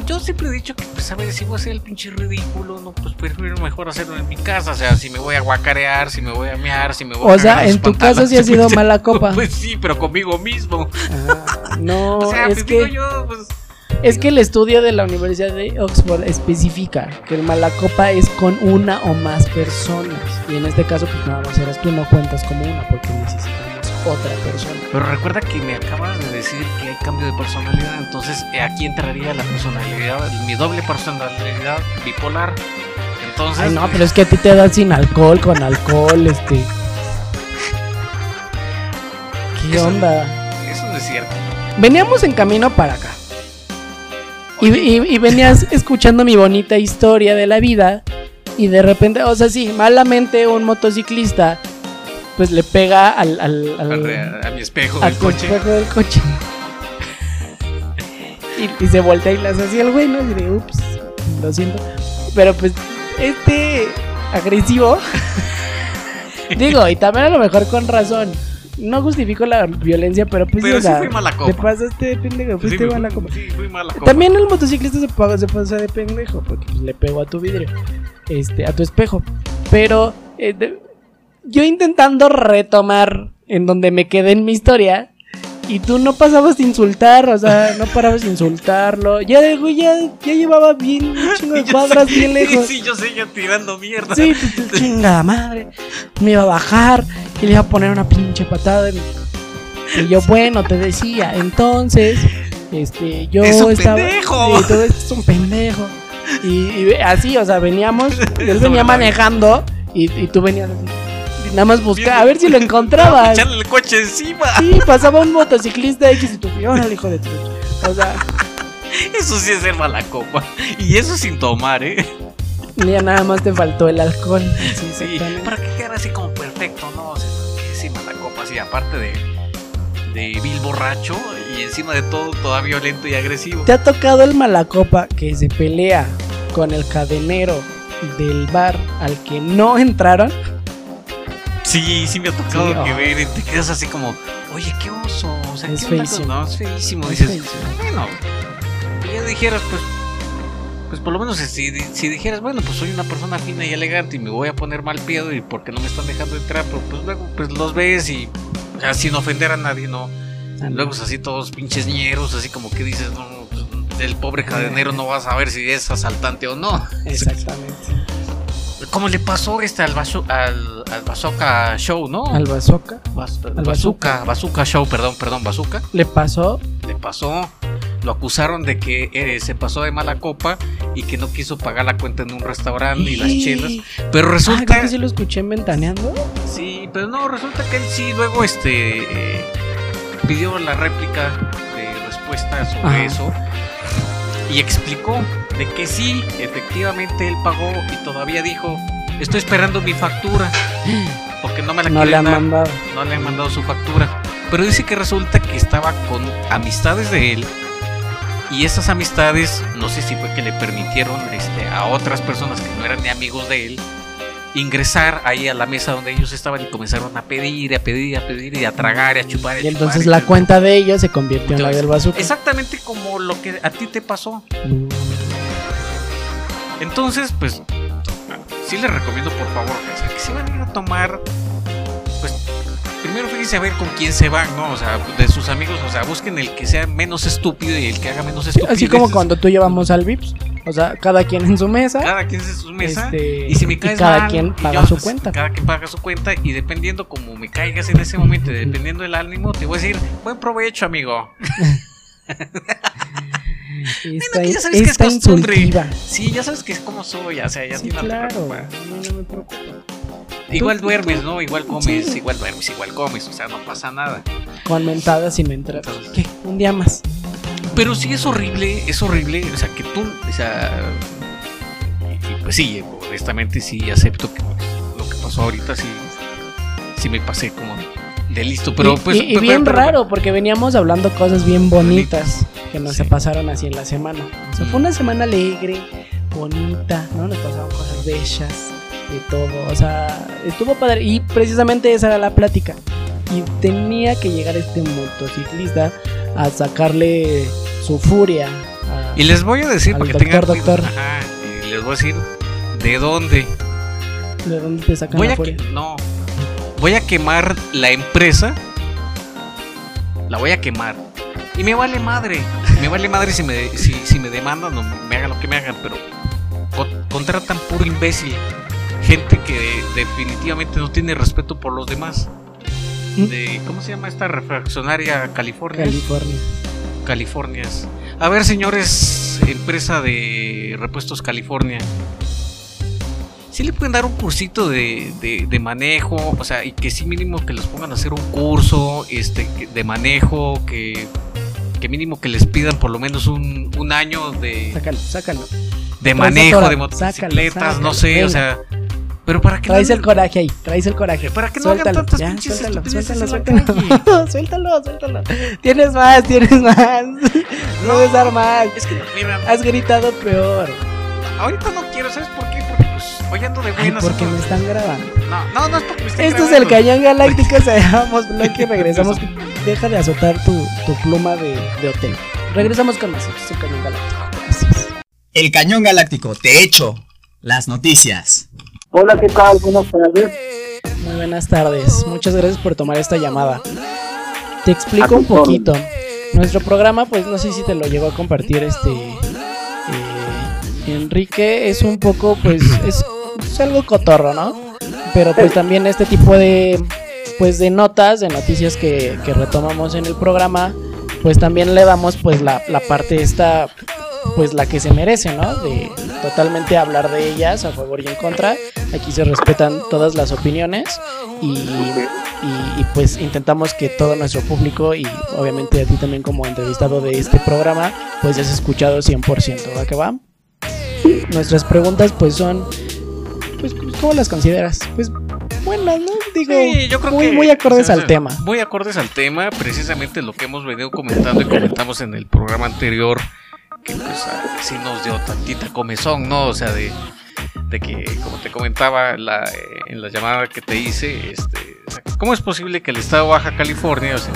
[SPEAKER 6] Yo siempre he dicho que, pues, a ver, si voy a hacer el pinche ridículo, no, pues prefiero mejor hacerlo en mi casa. O sea, si me voy a guacarear, si me voy a mear, si me voy a.
[SPEAKER 5] O sea, en tu caso sí ha sido
[SPEAKER 6] pues,
[SPEAKER 5] mala copa.
[SPEAKER 6] Pues sí, pero conmigo mismo.
[SPEAKER 5] Ah, no,
[SPEAKER 6] o sea,
[SPEAKER 5] es
[SPEAKER 6] pues
[SPEAKER 5] que
[SPEAKER 6] digo yo, pues.
[SPEAKER 5] Es que el estudio de la Universidad de Oxford especifica que el mala copa es con una o más personas. Y en este caso, pues nada más eras tú, no cuentas como una porque necesitamos otra persona.
[SPEAKER 6] Pero recuerda que me acabas de decir que hay cambio de personalidad, entonces aquí entraría la personalidad, mi doble personalidad bipolar. Entonces,
[SPEAKER 5] Ay, no, pero es que a ti te da sin alcohol, con alcohol, este. ¿Qué
[SPEAKER 6] Eso-
[SPEAKER 5] onda?
[SPEAKER 6] eso no es cierto.
[SPEAKER 5] Veníamos en camino para acá. Y, y- y venías escuchando mi bonita historia de la vida. Y de repente, o sea, sí, malamente un motociclista, pues le pega al, al, al-
[SPEAKER 6] A, mi espejo del coche.
[SPEAKER 5] espejo del coche. Y, y se voltea y hace así al güey, ¿no? Y de, ups, lo siento. Pero pues, este agresivo. digo, y también a lo mejor con razón. No justifico la violencia, pero pues,
[SPEAKER 6] Pero sí fui mala
[SPEAKER 5] te
[SPEAKER 6] copa.
[SPEAKER 5] pasaste de pendejo, fuiste
[SPEAKER 6] fui-
[SPEAKER 5] mala copa.
[SPEAKER 6] sí, fui mala copa.
[SPEAKER 5] También el motociclista se, se pasa de pendejo porque pues, le pegó a tu vidrio, este, a tu espejo. Pero eh, de- yo intentando retomar en donde me quedé en mi historia y tú no pasabas de insultar, o sea, no parabas de insultarlo. Ya, güey, ya, ya llevaba bien un chingo de cuadras
[SPEAKER 6] sé-
[SPEAKER 5] bien lejos.
[SPEAKER 6] Sí, yo seguía tirando mierda.
[SPEAKER 5] Sí, chingada madre. Me iba a bajar y le iba a poner una pinche patada. Y yo, bueno, te decía. Entonces, este, yo
[SPEAKER 6] ¡Es un
[SPEAKER 5] estaba.
[SPEAKER 6] pendejo!
[SPEAKER 5] Sí, todo esto es un pendejo. Y, y así, o sea, veníamos. Él venía manejando y, y tú venías así. Nada más
[SPEAKER 6] Viendo-
[SPEAKER 5] a ver si lo encontrabas.
[SPEAKER 6] Echarle el coche encima.
[SPEAKER 5] Sí, pasaba un motociclista X y tú, órale, hijo de tu. O sea,
[SPEAKER 6] Eso sí es ser mala copa. Y eso sin tomar, ¿eh?
[SPEAKER 5] ya nada más te faltó el alcohol. Sí,
[SPEAKER 6] Sí, para que quedara así como perfecto, ¿no? O sea, sí, mala copa, así, aparte de, de vil borracho y encima de todo, toda violento y agresivo.
[SPEAKER 5] ¿Te ha tocado el malacopa que se pelea con el cadenero del bar al que no entraron?
[SPEAKER 6] Sí, sí me ha tocado
[SPEAKER 5] Sí,
[SPEAKER 6] que
[SPEAKER 5] oh.
[SPEAKER 6] ver y te quedas así como, oye, qué oso. O sea,
[SPEAKER 5] Es
[SPEAKER 6] ¿qué
[SPEAKER 5] feísimo.
[SPEAKER 6] No, es feísimo.
[SPEAKER 5] Es
[SPEAKER 6] Dices,
[SPEAKER 5] feísimo.
[SPEAKER 6] bueno, si ya dijeras, pues, pues por lo menos si, si dijeras, bueno, pues soy una persona fina y elegante y me voy a poner mal pedo y porque no me están dejando entrar, pero pues luego pues los ves y, o sea, sin ofender a nadie, ¿no?
[SPEAKER 5] Ah.
[SPEAKER 6] Luego es así todos pinches ñeros, así como que dices, no, pues, el pobre cadenero no va a saber si es asaltante o no.
[SPEAKER 5] Exactamente.
[SPEAKER 6] Como le pasó este al, bazo- al, al Bazooka Show, ¿no?
[SPEAKER 5] Al bazooka
[SPEAKER 6] Baz-
[SPEAKER 5] al
[SPEAKER 6] bazooka, bazooka Show, perdón, perdón, Bazooka.
[SPEAKER 5] le pasó.
[SPEAKER 6] Le pasó, lo acusaron de que eh, se pasó de mala copa y que no quiso pagar la cuenta en un restaurante y las chelas. Pero
[SPEAKER 5] Ah,
[SPEAKER 6] resulta,
[SPEAKER 5] creo que sí lo escuché ventaneando.
[SPEAKER 6] sí, pero no, resulta que él sí luego este eh, pidió la réplica de respuesta sobre
[SPEAKER 5] Ajá.
[SPEAKER 6] eso y explicó de que sí, efectivamente él pagó y todavía dijo, estoy esperando mi factura porque no me la
[SPEAKER 5] No le han
[SPEAKER 6] dar,
[SPEAKER 5] mandado.
[SPEAKER 6] no le han mandado su factura. Pero dice que resulta que estaba con amistades de él y esas amistades, no sé si fue que le permitieron este, a otras personas que no eran ni amigos de él ingresar ahí a la mesa donde ellos estaban y comenzaron a pedir, a pedir, a pedir y a tragar, y a chupar.
[SPEAKER 5] Y entonces
[SPEAKER 6] chupar,
[SPEAKER 5] la
[SPEAKER 6] y-
[SPEAKER 5] cuenta de ellos se convirtió en la del bazooka.
[SPEAKER 6] Exactamente como lo que a ti te pasó.
[SPEAKER 5] Mm,
[SPEAKER 6] Entonces, pues, sí les recomiendo por favor o sea, que si van a ir a tomar, pues, primero fíjense a ver con quién se van, ¿no? O sea, de sus amigos, o sea, busquen el que sea menos estúpido y el que haga menos estúpido.
[SPEAKER 5] Así como cuando tú llevamos al Vips. O sea, cada quien en su mesa.
[SPEAKER 6] Cada quien en su mesa.
[SPEAKER 5] Este,
[SPEAKER 6] y si me
[SPEAKER 5] y
[SPEAKER 6] caes
[SPEAKER 5] cada
[SPEAKER 6] mal,
[SPEAKER 5] quien
[SPEAKER 6] y
[SPEAKER 5] paga
[SPEAKER 6] yo,
[SPEAKER 5] su
[SPEAKER 6] pues,
[SPEAKER 5] cuenta.
[SPEAKER 6] Cada quien paga su cuenta y dependiendo como me caigas en ese momento y dependiendo del ánimo, te voy a decir, buen provecho, amigo.
[SPEAKER 5] Esta,
[SPEAKER 6] que ya sabes que es costumbre.
[SPEAKER 5] insultiva.
[SPEAKER 6] Sí, ya sabes que es como soy, o sea, ya
[SPEAKER 5] Sí,
[SPEAKER 6] no te
[SPEAKER 5] claro.
[SPEAKER 6] preocupa.
[SPEAKER 5] No, no me preocupa.
[SPEAKER 6] Igual duermes, ¿no? Igual comes,
[SPEAKER 5] Sí.
[SPEAKER 6] igual duermes, igual comes, o sea, no pasa nada.
[SPEAKER 5] Con mentadas sin entrar. ¿Qué? Un día más.
[SPEAKER 6] Pero sí es horrible, es horrible, o sea, que tú, o sea, y, y pues sí, honestamente sí acepto que pues, lo que pasó ahorita sí, sí me pasé como de listo, pero
[SPEAKER 5] y,
[SPEAKER 6] pues...
[SPEAKER 5] y- y
[SPEAKER 6] pero-
[SPEAKER 5] bien
[SPEAKER 6] pero-
[SPEAKER 5] raro, porque veníamos hablando cosas bien bonitas que nos
[SPEAKER 6] Sí.
[SPEAKER 5] pasaron así en la semana. O sea, fue una semana alegre, bonita, ¿no? Nos pasaron cosas bellas, de todo. O sea, estuvo padre. Y precisamente esa era la plática. Y tenía que llegar este motociclista a sacarle su furia. a-
[SPEAKER 6] Y les voy a decir,
[SPEAKER 5] doctor,
[SPEAKER 6] tengan
[SPEAKER 5] doctor.
[SPEAKER 6] Ajá, y les voy a decir de dónde.
[SPEAKER 5] ¿De dónde te sacan
[SPEAKER 6] Voy
[SPEAKER 5] la
[SPEAKER 6] a
[SPEAKER 5] furia?
[SPEAKER 6] que, no. Voy a quemar la empresa. La voy a quemar. Y me vale madre. Me vale madre si me, si, si me demandan o me hagan lo que me hagan, pero co- contratan puro imbécil. Gente que definitivamente no tiene respeto por los demás.
[SPEAKER 5] ¿Mm?
[SPEAKER 6] De, ¿Cómo se llama esta refaccionaria California?
[SPEAKER 5] California.
[SPEAKER 6] Californias. A ver, señores, empresa de repuestos California. Si le pueden dar un cursito de, de- de manejo, o sea, y que sí mínimo que los pongan a hacer un curso este, de manejo, que, que mínimo que les pidan por lo menos un, un año de,
[SPEAKER 5] Sácalo, sácalo.
[SPEAKER 6] de manejo de
[SPEAKER 5] sácalo,
[SPEAKER 6] motocicletas, no sé, o sea, pero para que
[SPEAKER 5] Traes
[SPEAKER 6] no-
[SPEAKER 5] el coraje ahí, traes el coraje.
[SPEAKER 6] Para que no hagan tantas
[SPEAKER 5] ya,
[SPEAKER 6] pinches
[SPEAKER 5] suéltalo, suéltalo, suéltalo. suéltalo, suéltalo. Tienes más, tienes más. No puedes dar más.
[SPEAKER 6] Es que, mira,
[SPEAKER 5] Has gritado peor.
[SPEAKER 6] ahorita no quiero, ¿sabes por qué? Porque hoy ando de
[SPEAKER 5] Ay,
[SPEAKER 6] buenas.
[SPEAKER 5] porque
[SPEAKER 6] ando-
[SPEAKER 5] me están grabando.
[SPEAKER 6] No, no, no es porque me estén
[SPEAKER 5] Esto es el cañón galáctico, se llamamos bloque. Regresamos. Deja de azotar tu, tu pluma de, de hotel. Regresamos con más. Esto es el cañón galáctico. Gracias.
[SPEAKER 1] El Cañón Galáctico, te echo las noticias.
[SPEAKER 8] Hola, ¿qué tal? Buenas tardes.
[SPEAKER 5] Muy buenas tardes. Muchas gracias por tomar esta llamada. Te explico un poquito. Nuestro programa, pues no sé si te lo llegó a compartir este eh, Enrique, es un poco, pues, es, es algo cotorro, ¿no? Pero pues también este tipo de, pues, de notas, de noticias que, que retomamos en el programa, pues también le damos, pues, la, la parte esta, pues, la que se merece, ¿no? De totalmente hablar de ellas a favor y en contra. Aquí se respetan todas las opiniones y, y, pues intentamos que todo nuestro público y obviamente a ti también como entrevistado de este programa pues has escuchado 100%, ¿va que va? Nuestras preguntas pues son pues ¿cómo las consideras? Pues buenas, ¿no? Digo,
[SPEAKER 6] Sí, yo creo
[SPEAKER 5] muy,
[SPEAKER 6] que
[SPEAKER 5] muy acordes
[SPEAKER 6] o sea,
[SPEAKER 5] al tema.
[SPEAKER 6] Muy acordes al tema, precisamente lo que hemos venido comentando y comentamos en el programa anterior, que pues ah, sí nos dio tantita comezón, ¿no? O sea, de, de que, como te comentaba la, eh, en la llamada que te hice, este, o sea, ¿cómo es posible que el estado de Baja California, o sea,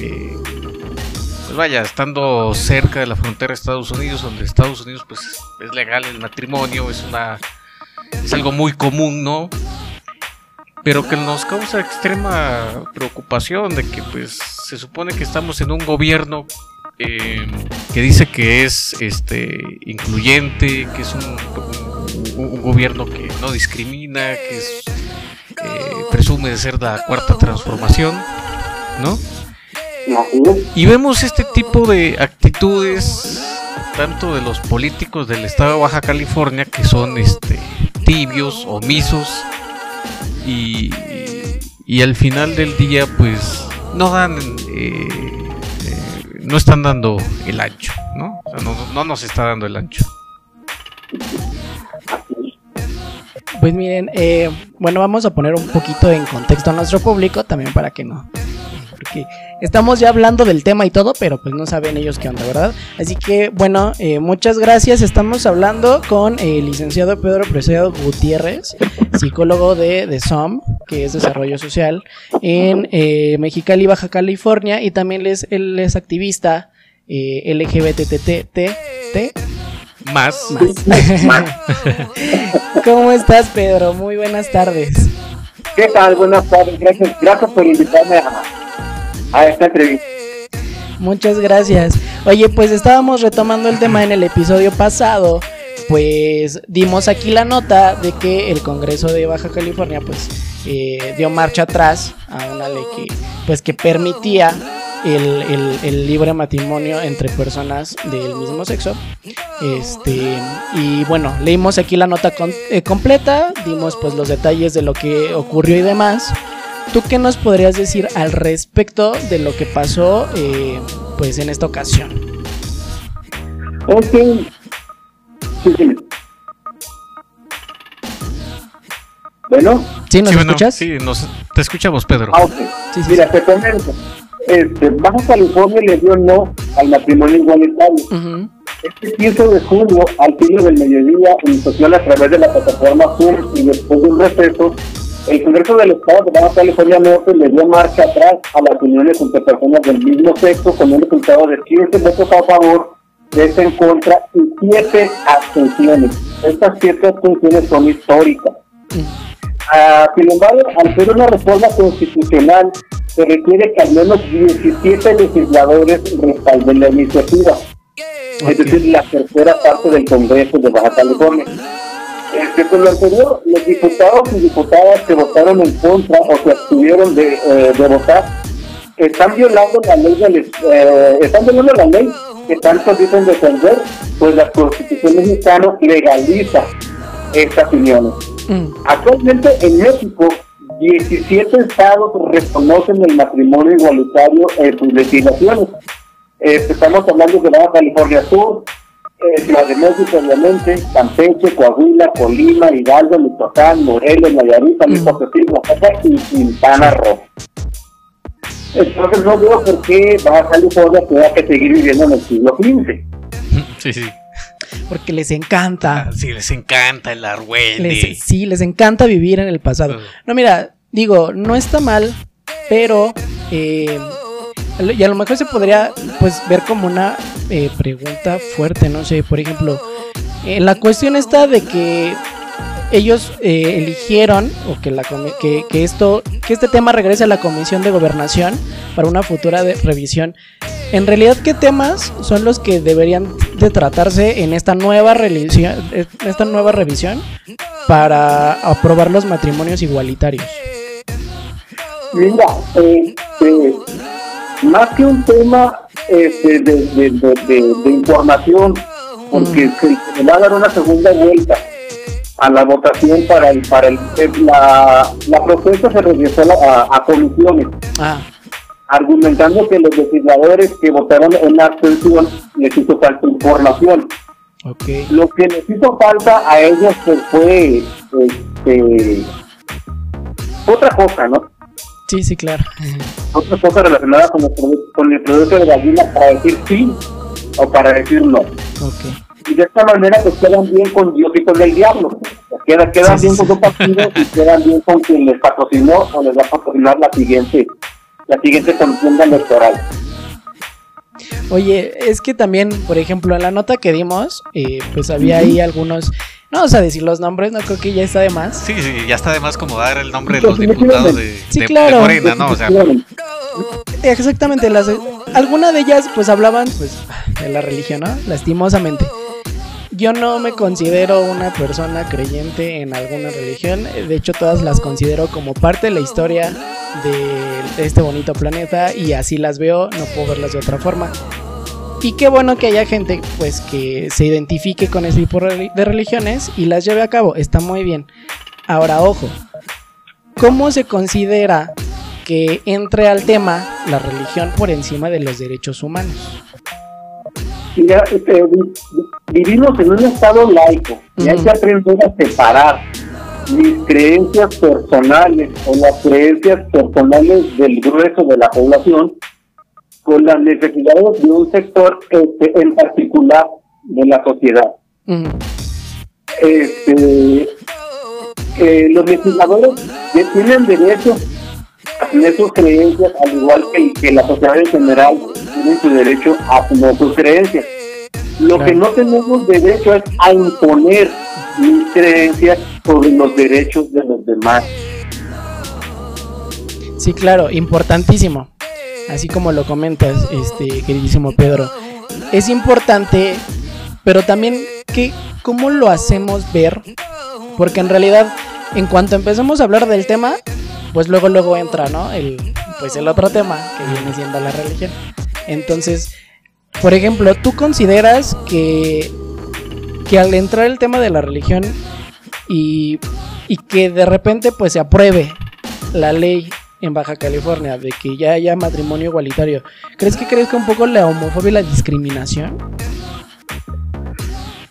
[SPEAKER 6] eh, pues vaya, estando cerca de la frontera de Estados Unidos, donde Estados Unidos pues es legal el matrimonio, es una es algo muy común, ¿no? Pero que nos causa extrema preocupación de que pues se supone que estamos en un gobierno eh, que dice que es este incluyente, que es un, un- un gobierno que no discrimina, que es, eh, presume de ser la cuarta transformación, ¿no? Y vemos este tipo de actitudes tanto de los políticos del estado de Baja California que son este tibios, omisos y, y al final del día pues no dan eh, eh, no están dando el ancho, ¿no? No, no nos está dando el ancho.
[SPEAKER 5] Pues miren, eh, bueno, vamos a poner un poquito en contexto a nuestro público también para que no. Porque estamos ya hablando del tema y todo, pero pues no saben ellos qué onda, ¿verdad? Así que, bueno, eh, muchas gracias. Estamos hablando con el licenciado Pedro Preciado Gutiérrez, psicólogo de, de SOM, que es Desarrollo Social, en eh, Mexicali, Baja California, y también él es, él es activista eh.
[SPEAKER 6] Más,
[SPEAKER 5] ¿Cómo estás, Pedro? Muy buenas tardes.
[SPEAKER 8] ¿Qué tal? Buenas tardes. Gracias, gracias por invitarme a, a esta entrevista.
[SPEAKER 5] Muchas gracias. Oye, pues estábamos retomando el tema en el episodio pasado. Pues dimos aquí la nota de que el Congreso de Baja California pues eh, dio marcha atrás a una ley que pues que permitía el, el- el libre matrimonio entre personas del mismo sexo. Este y bueno, leímos aquí la nota con- eh, completa, dimos pues los detalles de lo que ocurrió y demás. ¿Tú qué nos podrías decir al respecto de lo que pasó eh, pues en esta ocasión?
[SPEAKER 8] Ok. Sí, sí. Bueno,
[SPEAKER 5] ¿Sí nos
[SPEAKER 6] Sí, bueno,
[SPEAKER 5] escuchas?
[SPEAKER 6] sí, nos- te escuchamos, Pedro.
[SPEAKER 8] ah, ok.
[SPEAKER 5] Sí, sí,
[SPEAKER 8] Mira, te comento. Este, Baja California le dio no al matrimonio igualitario.
[SPEAKER 5] Ujú.
[SPEAKER 8] Este 15 de junio, al filo del mediodía, en social a través de la plataforma Zoom y después de un receso, el Congreso del Estado de Baja California Norte le dio marcha atrás a las uniones entre personas del mismo sexo con un resultado de 15 votos a favor, 3 en contra y 7 abstenciones. Estas 7 abstenciones son históricas. Ah, sin embargo, al ser una reforma constitucional, se requiere que al menos 17 legisladores respalden la iniciativa. Es decir, la tercera parte del Congreso de Baja California. Este, lo anterior, los diputados y diputadas que votaron en contra o se abstuvieron de, eh, de votar están violando la ley del, eh, están violando la ley que tanto dicen defender, pues la Constitución mexicana legaliza estas uniones. Actualmente en México, 17 estados reconocen el matrimonio igualitario en sus legislaciones. Eh, estamos hablando de Baja California Sur, eh, México, obviamente, Campeche, Coahuila, Colima, Hidalgo, Michoacán, Morelos, Nayarit, San Luis Potosí, Oaxaca y Quintana Roo. Entonces no veo por qué Baja California tenga que seguir viviendo en el siglo XV.
[SPEAKER 6] Sí, sí.
[SPEAKER 5] Porque les encanta.
[SPEAKER 6] Sí, les encanta el argüende.
[SPEAKER 5] Les- sí, les encanta vivir en el pasado. No, mira, digo, no está mal, pero eh, y a lo mejor se podría pues ver como una eh, pregunta fuerte, no sé, por ejemplo, en la cuestión está de que ellos eh, eligieron o que la que, que esto que este tema regrese a la comisión de gobernación para una futura revisión. En realidad, ¿qué temas son los que deberían de tratarse en esta nueva revisión, esta nueva revisión para aprobar los matrimonios igualitarios?
[SPEAKER 8] Mira, eh, eh, más que un tema este, de, de, de, de- de información, porque se, se le va a dar una segunda vuelta a la votación para el, para el, la, la propuesta se regresó a, a- comisiones,
[SPEAKER 5] Ah,
[SPEAKER 8] argumentando que los legisladores que votaron en la abstención les hizo falta información.
[SPEAKER 5] ok.
[SPEAKER 8] Lo que les hizo falta a ellos pues, fue este, otra cosa, ¿no?
[SPEAKER 5] Sí, sí, claro.
[SPEAKER 8] otra cosa relacionada con el, con el producto de gallina para decir sí o para decir no.
[SPEAKER 5] Ok.
[SPEAKER 8] Y de esta manera pues quedan bien con Dios y con el diablo. Quedan
[SPEAKER 5] Sí, sí,
[SPEAKER 8] bien con su partido y quedan bien con quien les patrocinó o les va a patrocinar la siguiente, la siguiente contienda electoral.
[SPEAKER 5] Oye, es que también, por ejemplo, en la nota que dimos, eh, pues había ahí algunos. No vamos a decir los nombres, no creo que ya está de más.
[SPEAKER 6] Sí, sí, ya está de más como dar el nombre de los diputados de,
[SPEAKER 5] Sí,
[SPEAKER 6] de-
[SPEAKER 5] claro.
[SPEAKER 6] de Morena, ¿no? O sea,
[SPEAKER 5] Exactamente, las, alguna de ellas pues hablaban pues de la religión, ¿no? Lastimosamente. Yo no me considero una persona creyente en alguna religión, de hecho todas las considero como parte de la historia de, de este bonito planeta y así las veo, no puedo verlas de otra forma. Y qué bueno que haya gente pues que se identifique con ese tipo de religiones y las lleve a cabo, está muy bien. Ahora, ojo, ¿cómo se considera que entre al tema la religión por encima de los derechos humanos?
[SPEAKER 8] Mira, este, vi- vi- vivimos en un estado laico y hay que aprender a separar mis creencias personales o las creencias personales del grueso de la población con las necesidades de un sector este, en particular de la sociedad. Este, eh, los legisladores tienen derecho a tener sus creencias, al igual que, que la sociedad en general tiene su derecho a tener sus creencias. Lo que no tenemos derecho es a imponer mis creencias sobre los derechos de los demás.
[SPEAKER 5] Sí, claro, importantísimo. Así como lo comentas, este queridísimo Pedro. Es importante, pero también que cómo lo hacemos ver, porque en realidad en cuanto empecemos a hablar del tema, pues luego luego entra, ¿no? El pues el otro tema que viene siendo la religión. Entonces, por ejemplo, ¿tú consideras que que al entrar el tema de la religión y, y que de repente pues se apruebe la ley en Baja California de que ya haya matrimonio igualitario, ¿crees que crezca un poco la homofobia y la discriminación?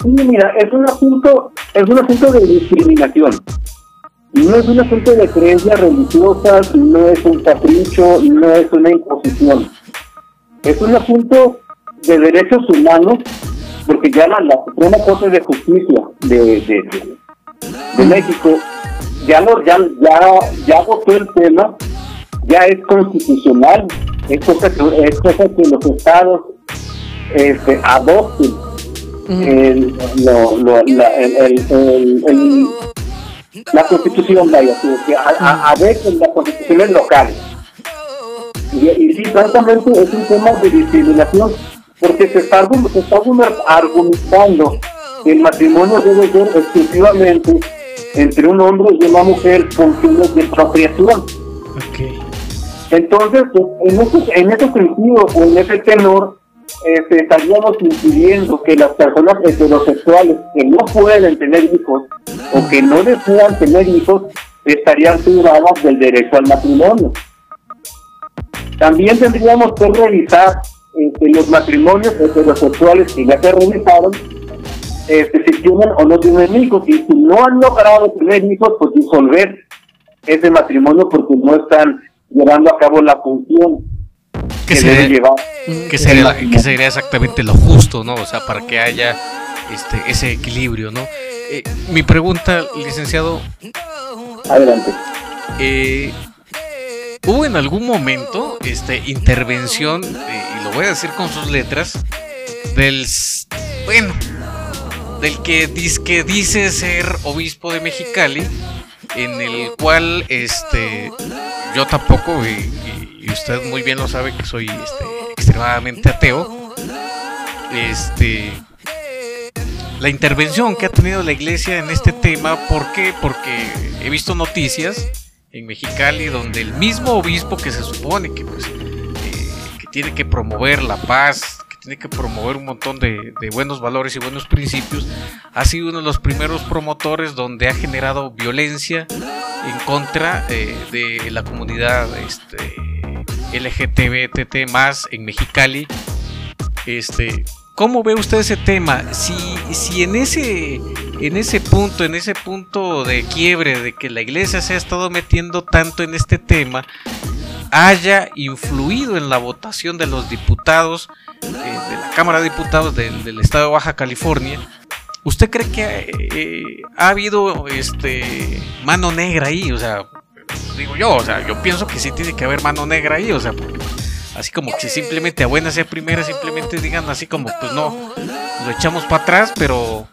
[SPEAKER 8] Mira, es un asunto, es un asunto de discriminación. No es un asunto de creencias religiosas, no es un capricho, no es una imposición. Es un asunto de derechos humanos, porque ya la, la Suprema Corte de Justicia de, de, de- de México ya lo ya ya ya votó el tema, ya es constitucional, es cosa que, es cosa que los estados este, adopten el, lo- lo- la, el- la constitución, vaya, que- a, a, a veces las constituciones locales. Y, y sí, francamente es un tema de discriminación, porque se está, se está argu- argumentando que el matrimonio debe ser exclusivamente entre un hombre y una mujer con fines de procreación.
[SPEAKER 5] Ok.
[SPEAKER 8] Entonces, en ese, en ese sentido o en ese tenor, este, estaríamos impidiendo que las personas heterosexuales que no pueden tener hijos o que no desean tener hijos estarían privadas del derecho al matrimonio. También tendríamos que revisar este, los matrimonios heterosexuales que ya se realizaron, este, si tienen o no tienen hijos, y si no han logrado tener hijos, pues disolver ese matrimonio porque no están llevando a cabo la función
[SPEAKER 6] Que
[SPEAKER 8] que
[SPEAKER 6] se-
[SPEAKER 8] debe llevar.
[SPEAKER 6] que sería, que sería exactamente lo justo, ¿no? O sea, para que haya este ese equilibrio, ¿no? Eh, mi pregunta, licenciado,
[SPEAKER 8] Adelante.
[SPEAKER 6] eh, ¿hubo en algún momento este intervención, eh, y lo voy a decir con sus letras, del, bueno, del que, dice ser obispo de Mexicali, en el cual este yo tampoco, y, y- usted muy bien lo sabe que soy este, extremadamente ateo, este la intervención que ha tenido la iglesia en este tema, ¿por qué? Porque he visto noticias en Mexicali donde el mismo obispo que se supone que pues eh, que tiene que promover la paz, tiene que promover un montón de, de buenos valores y buenos principios, ha sido uno de los primeros promotores donde ha generado violencia en contra eh, de la comunidad este, LGTBTT más en Mexicali. Este, ¿cómo ve usted ese tema? Si, si en ese en ese punto, en ese punto de quiebre de que la iglesia se ha estado metiendo tanto en este tema, haya influido en la votación de los diputados eh, de la Cámara de Diputados del, estado de Baja California. ¿Usted cree que eh, ha habido este mano negra ahí? O sea, digo yo, o sea, yo pienso que sí tiene que haber mano negra ahí, o sea, porque así como que simplemente a buena sea primera, simplemente digan así como, pues no, lo echamos para atrás, pero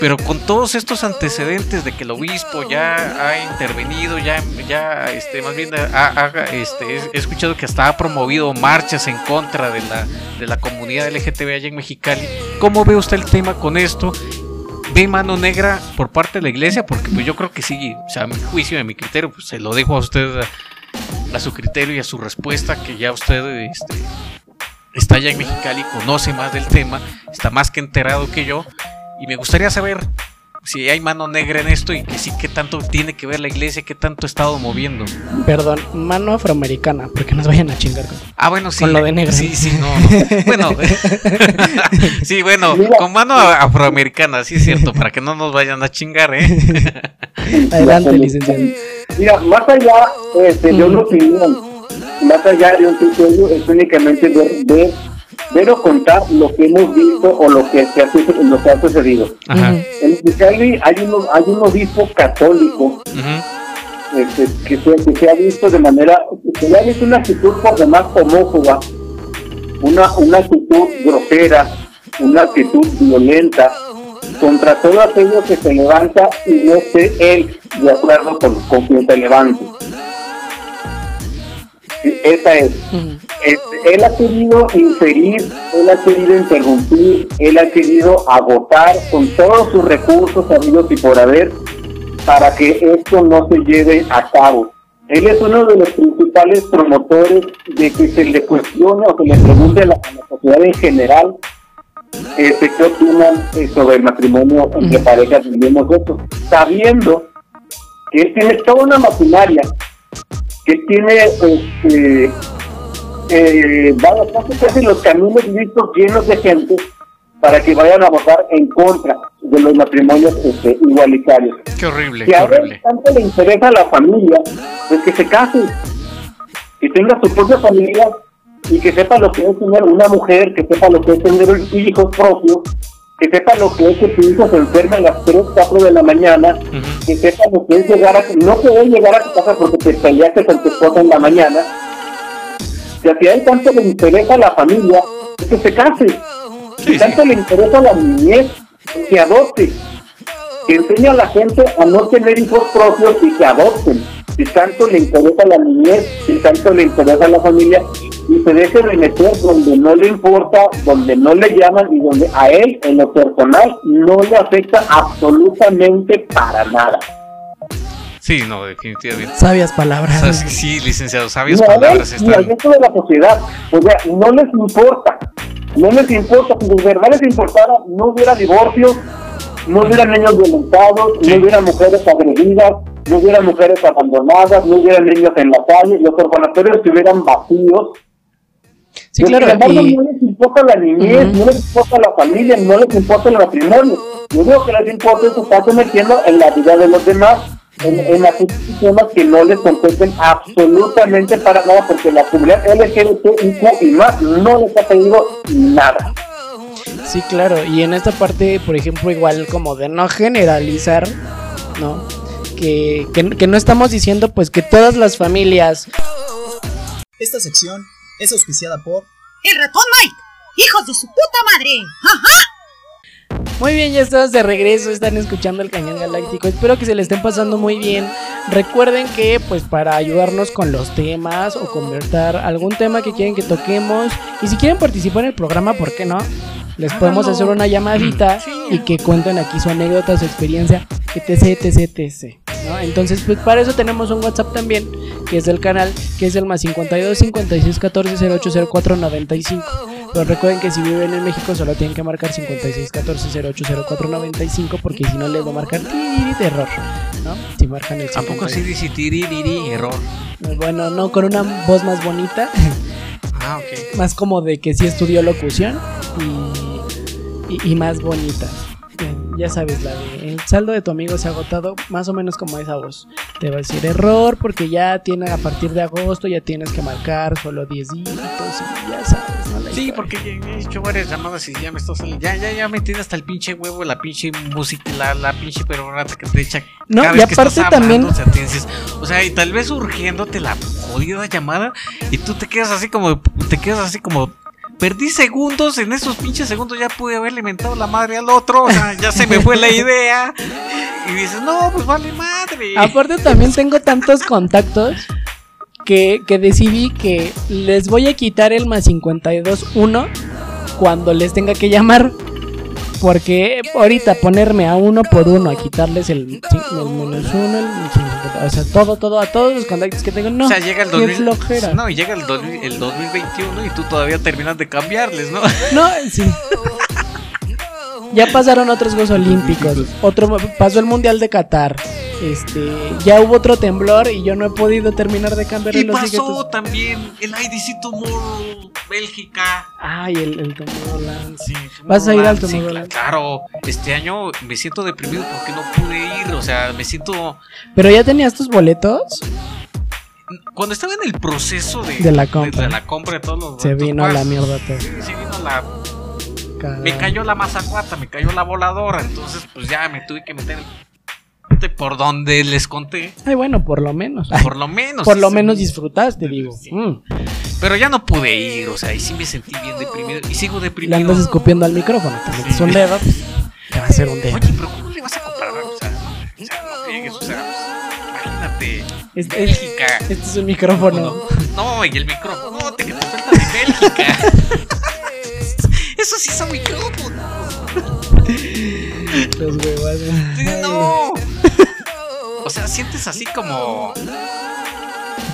[SPEAKER 6] pero con todos estos antecedentes de que el obispo ya ha intervenido, ya, ya este, más bien ha, este, he- escuchado que hasta ha promovido marchas en contra de la, de la comunidad LGTB allá en Mexicali. ¿Cómo ve usted el tema con esto? ¿Ve mano negra por parte de la iglesia? Porque pues yo creo que sí, o sea, a mi juicio y a mi criterio, pues se lo dejo a usted a, a su criterio y a su respuesta, que ya usted este, está allá en Mexicali, conoce más del tema, está más que enterado que yo. Y me gustaría saber si hay mano negra en esto y que sí, qué tanto tiene que ver la iglesia, qué tanto ha estado moviendo.
[SPEAKER 5] Perdón, mano afroamericana, porque nos vayan a chingar con.
[SPEAKER 6] Ah, bueno, sí.
[SPEAKER 5] Con lo de negro.
[SPEAKER 6] Sí, sí, no. no. Bueno, sí, bueno, con mano afroamericana, sí es cierto, para que no nos vayan a chingar, ¿eh?
[SPEAKER 5] Adelante, licenciado.
[SPEAKER 8] Mira, más allá este, de una opinión, más allá de un criterio, es únicamente ver, ver, ver o contar lo que hemos visto o lo que, se ha, lo que ha sucedido.
[SPEAKER 6] Ajá.
[SPEAKER 8] En Mexicali hay, uno, hay un obispo católico este, que, se, que se ha visto de manera, se le ha visto una actitud por demás homófoba, una, una actitud grosera, una actitud violenta contra todo aquello que se levanta y no esté él de acuerdo con, con quien se levante. Esa es. Este, él ha querido inferir, él ha querido interrumpir, él ha querido agotar con todos sus recursos habidos y por haber para que esto no se lleve a cabo. Él es uno de los principales promotores de que se le cuestione o se le pregunte a la, a la sociedad en general este, qué opinan eh, sobre el matrimonio entre parejas del mismo sexo, sabiendo que él tiene toda una maquinaria, que tiene este, eh, casi casi los caminos listos llenos de gente para que vayan a votar en contra de los matrimonios este, igualitarios.
[SPEAKER 6] Qué horrible,
[SPEAKER 8] Si
[SPEAKER 6] qué
[SPEAKER 8] a
[SPEAKER 6] horrible.
[SPEAKER 8] tanto le interesa a la familia, pues que se case, que tenga su propia familia y que sepa lo que es tener una mujer, que sepa lo que es tener hijos propios que sepa lo que es que tu hijo se enferma a las 3, 4 de la mañana, que sepa lo que es llegar a, no querer llegar a tu casa porque te peleaste con tu esposa en la mañana, que si a él tanto le interesa a la familia, es que se case, si tanto le interesa a la niñez, que adopte, que enseñe a la gente a no tener hijos propios y que adopten, si tanto le interesa a la niñez, si tanto le interesa a la familia, y se deje de meter donde no le importa, donde no le llaman y donde a él en lo personal no le afecta absolutamente para nada.
[SPEAKER 6] Sí, no, definitivamente.
[SPEAKER 5] Sabias
[SPEAKER 6] O
[SPEAKER 5] palabras.
[SPEAKER 6] sea, sí, sí, licenciado, sabias palabras
[SPEAKER 8] ni al
[SPEAKER 6] están.
[SPEAKER 8] resto de la sociedad. O sea, no les importa. No les importa. Si de verdad les importara, no hubiera divorcios, no hubiera niños violentados, no hubiera mujeres agredidas, no hubiera mujeres abandonadas, no hubiera niños en la calle, los orfanatorios estuvieran vacíos.
[SPEAKER 5] Sí, claro.
[SPEAKER 8] Sin embargo,
[SPEAKER 5] Y,
[SPEAKER 8] no les importa la niñez,
[SPEAKER 5] Ujú.
[SPEAKER 8] no les importa la familia, no les importa el matrimonio. Lo único que les importa es estarse metiendo en la vida de los demás, en, en aquellos temas que no les competen absolutamente para nada, porque la comunidad LGBTIQ y más no les ha pedido nada.
[SPEAKER 5] sí, claro. Y en esta parte, por ejemplo, igual como de no generalizar, ¿no? Que, que, que no estamos diciendo pues que todas las familias
[SPEAKER 1] Esta sección es auspiciada por
[SPEAKER 9] ¡El ratón Mike! ¡Hijos de su puta madre! ¡Ajá!
[SPEAKER 5] Muy bien, ya estamos de regreso, están escuchando el Cañón Galáctico. Espero que se le estén pasando muy bien. Recuerden que pues para ayudarnos con los temas o convertir algún tema que quieren que toquemos y si quieren participar en el programa, ¿por qué no? Les podemos hacer una llamadita y que cuenten aquí su anécdota, su experiencia, etc, etc, etc. Entonces, pues para eso tenemos un WhatsApp también, que es del canal, que es el más 52 56 14 0804 95. Pero recuerden que si viven en México solo tienen que marcar 56 14 0804 95 porque si no les va a marcar de error, ¿no? Si marcan el
[SPEAKER 6] ¿A poco
[SPEAKER 5] 56.
[SPEAKER 6] sí dice tiririri, error?
[SPEAKER 5] Bueno, no, con una voz más bonita,
[SPEAKER 6] Ah, ok.
[SPEAKER 5] más como de que sí estudió locución y, y, y más bonita. Ya sabes, la de el saldo de tu amigo se ha agotado, más o menos como esa voz. Te va a decir error porque ya tiene a partir de agosto ya tienes que marcar solo 10 dígitos y ya sabes, ¿no? La
[SPEAKER 6] Sí,
[SPEAKER 5] historia.
[SPEAKER 6] porque ya he hecho varias llamadas y ya me estás ya ya ya me tiene hasta el pinche huevo la pinche música la, la pinche perorata que te echa
[SPEAKER 5] No,
[SPEAKER 6] cada
[SPEAKER 5] y
[SPEAKER 6] vez que estás
[SPEAKER 5] aparte también-
[SPEAKER 6] sea, o sea, y tal vez urgiéndote la jodida llamada y tú te quedas así como te quedas así como Perdí segundos, en esos pinches segundos ya pude haberle mentado la madre al otro, o sea, ya se me fue la idea. Y dices, no, pues vale madre.
[SPEAKER 5] Aparte también tengo tantos contactos que, que decidí que les voy a quitar el más 52-1 cuando les tenga que llamar. Porque ahorita ponerme a uno por uno, a quitarles el, el menos uno, el 50, o sea, todo, todo, a todos los contactos que tengo, no.
[SPEAKER 6] o sea, llega el
[SPEAKER 5] qué
[SPEAKER 6] 2000,
[SPEAKER 5] flojera.
[SPEAKER 6] No, y llega el, 2000 el 2021 y tú todavía terminas de cambiarles, ¿no?
[SPEAKER 5] No, sí. Ya pasaron otros Juegos Olímpicos. Otro pasó el Mundial de Qatar. Este, ya hubo otro temblor y yo no he podido terminar de cambiar
[SPEAKER 6] Y
[SPEAKER 5] los
[SPEAKER 6] pasó también el IDC Tomorrow, Bélgica.
[SPEAKER 5] Ay, el, el Tomorrowland.
[SPEAKER 6] Sí,
[SPEAKER 5] ¿Vas a ir al
[SPEAKER 6] Sí,
[SPEAKER 5] Tomorrowland?
[SPEAKER 6] claro, este año me siento deprimido porque no pude ir, o sea, me siento...
[SPEAKER 5] Pero ya tenías tus boletos.
[SPEAKER 6] Cuando estaba en el proceso de,
[SPEAKER 5] De la compra.
[SPEAKER 6] de la compra de todos los
[SPEAKER 5] Se vino la mierda todo.
[SPEAKER 6] Sí, sí vino la... Me cayó la mazacuata, me cayó la voladora, entonces pues ya me tuve que meter por donde les conté,
[SPEAKER 5] Ay, bueno, por lo menos.
[SPEAKER 6] por lo menos.
[SPEAKER 5] por lo menos
[SPEAKER 6] sí.
[SPEAKER 5] disfrutaste, digo. Mm.
[SPEAKER 6] Pero ya no pude ir, o sea, y sí me sentí bien deprimido, y sigo
[SPEAKER 5] Le
[SPEAKER 6] deprimido.
[SPEAKER 5] andas escupiendo al micrófono. Te
[SPEAKER 6] Sí.
[SPEAKER 5] un dedo, pues, te va a hacer un dedo.
[SPEAKER 6] Oye, pero ¿cómo le vas a comparar? O sea, no, o sea, no friegues, o sea, imagínate.
[SPEAKER 5] Es- es-
[SPEAKER 6] Bélgica.
[SPEAKER 5] Este es un micrófono.
[SPEAKER 6] No, y el micrófono, no, te que te suelta de Bélgica. Eso sí son micrófonos.
[SPEAKER 5] Los huevos.
[SPEAKER 6] No. O sea, sientes así como.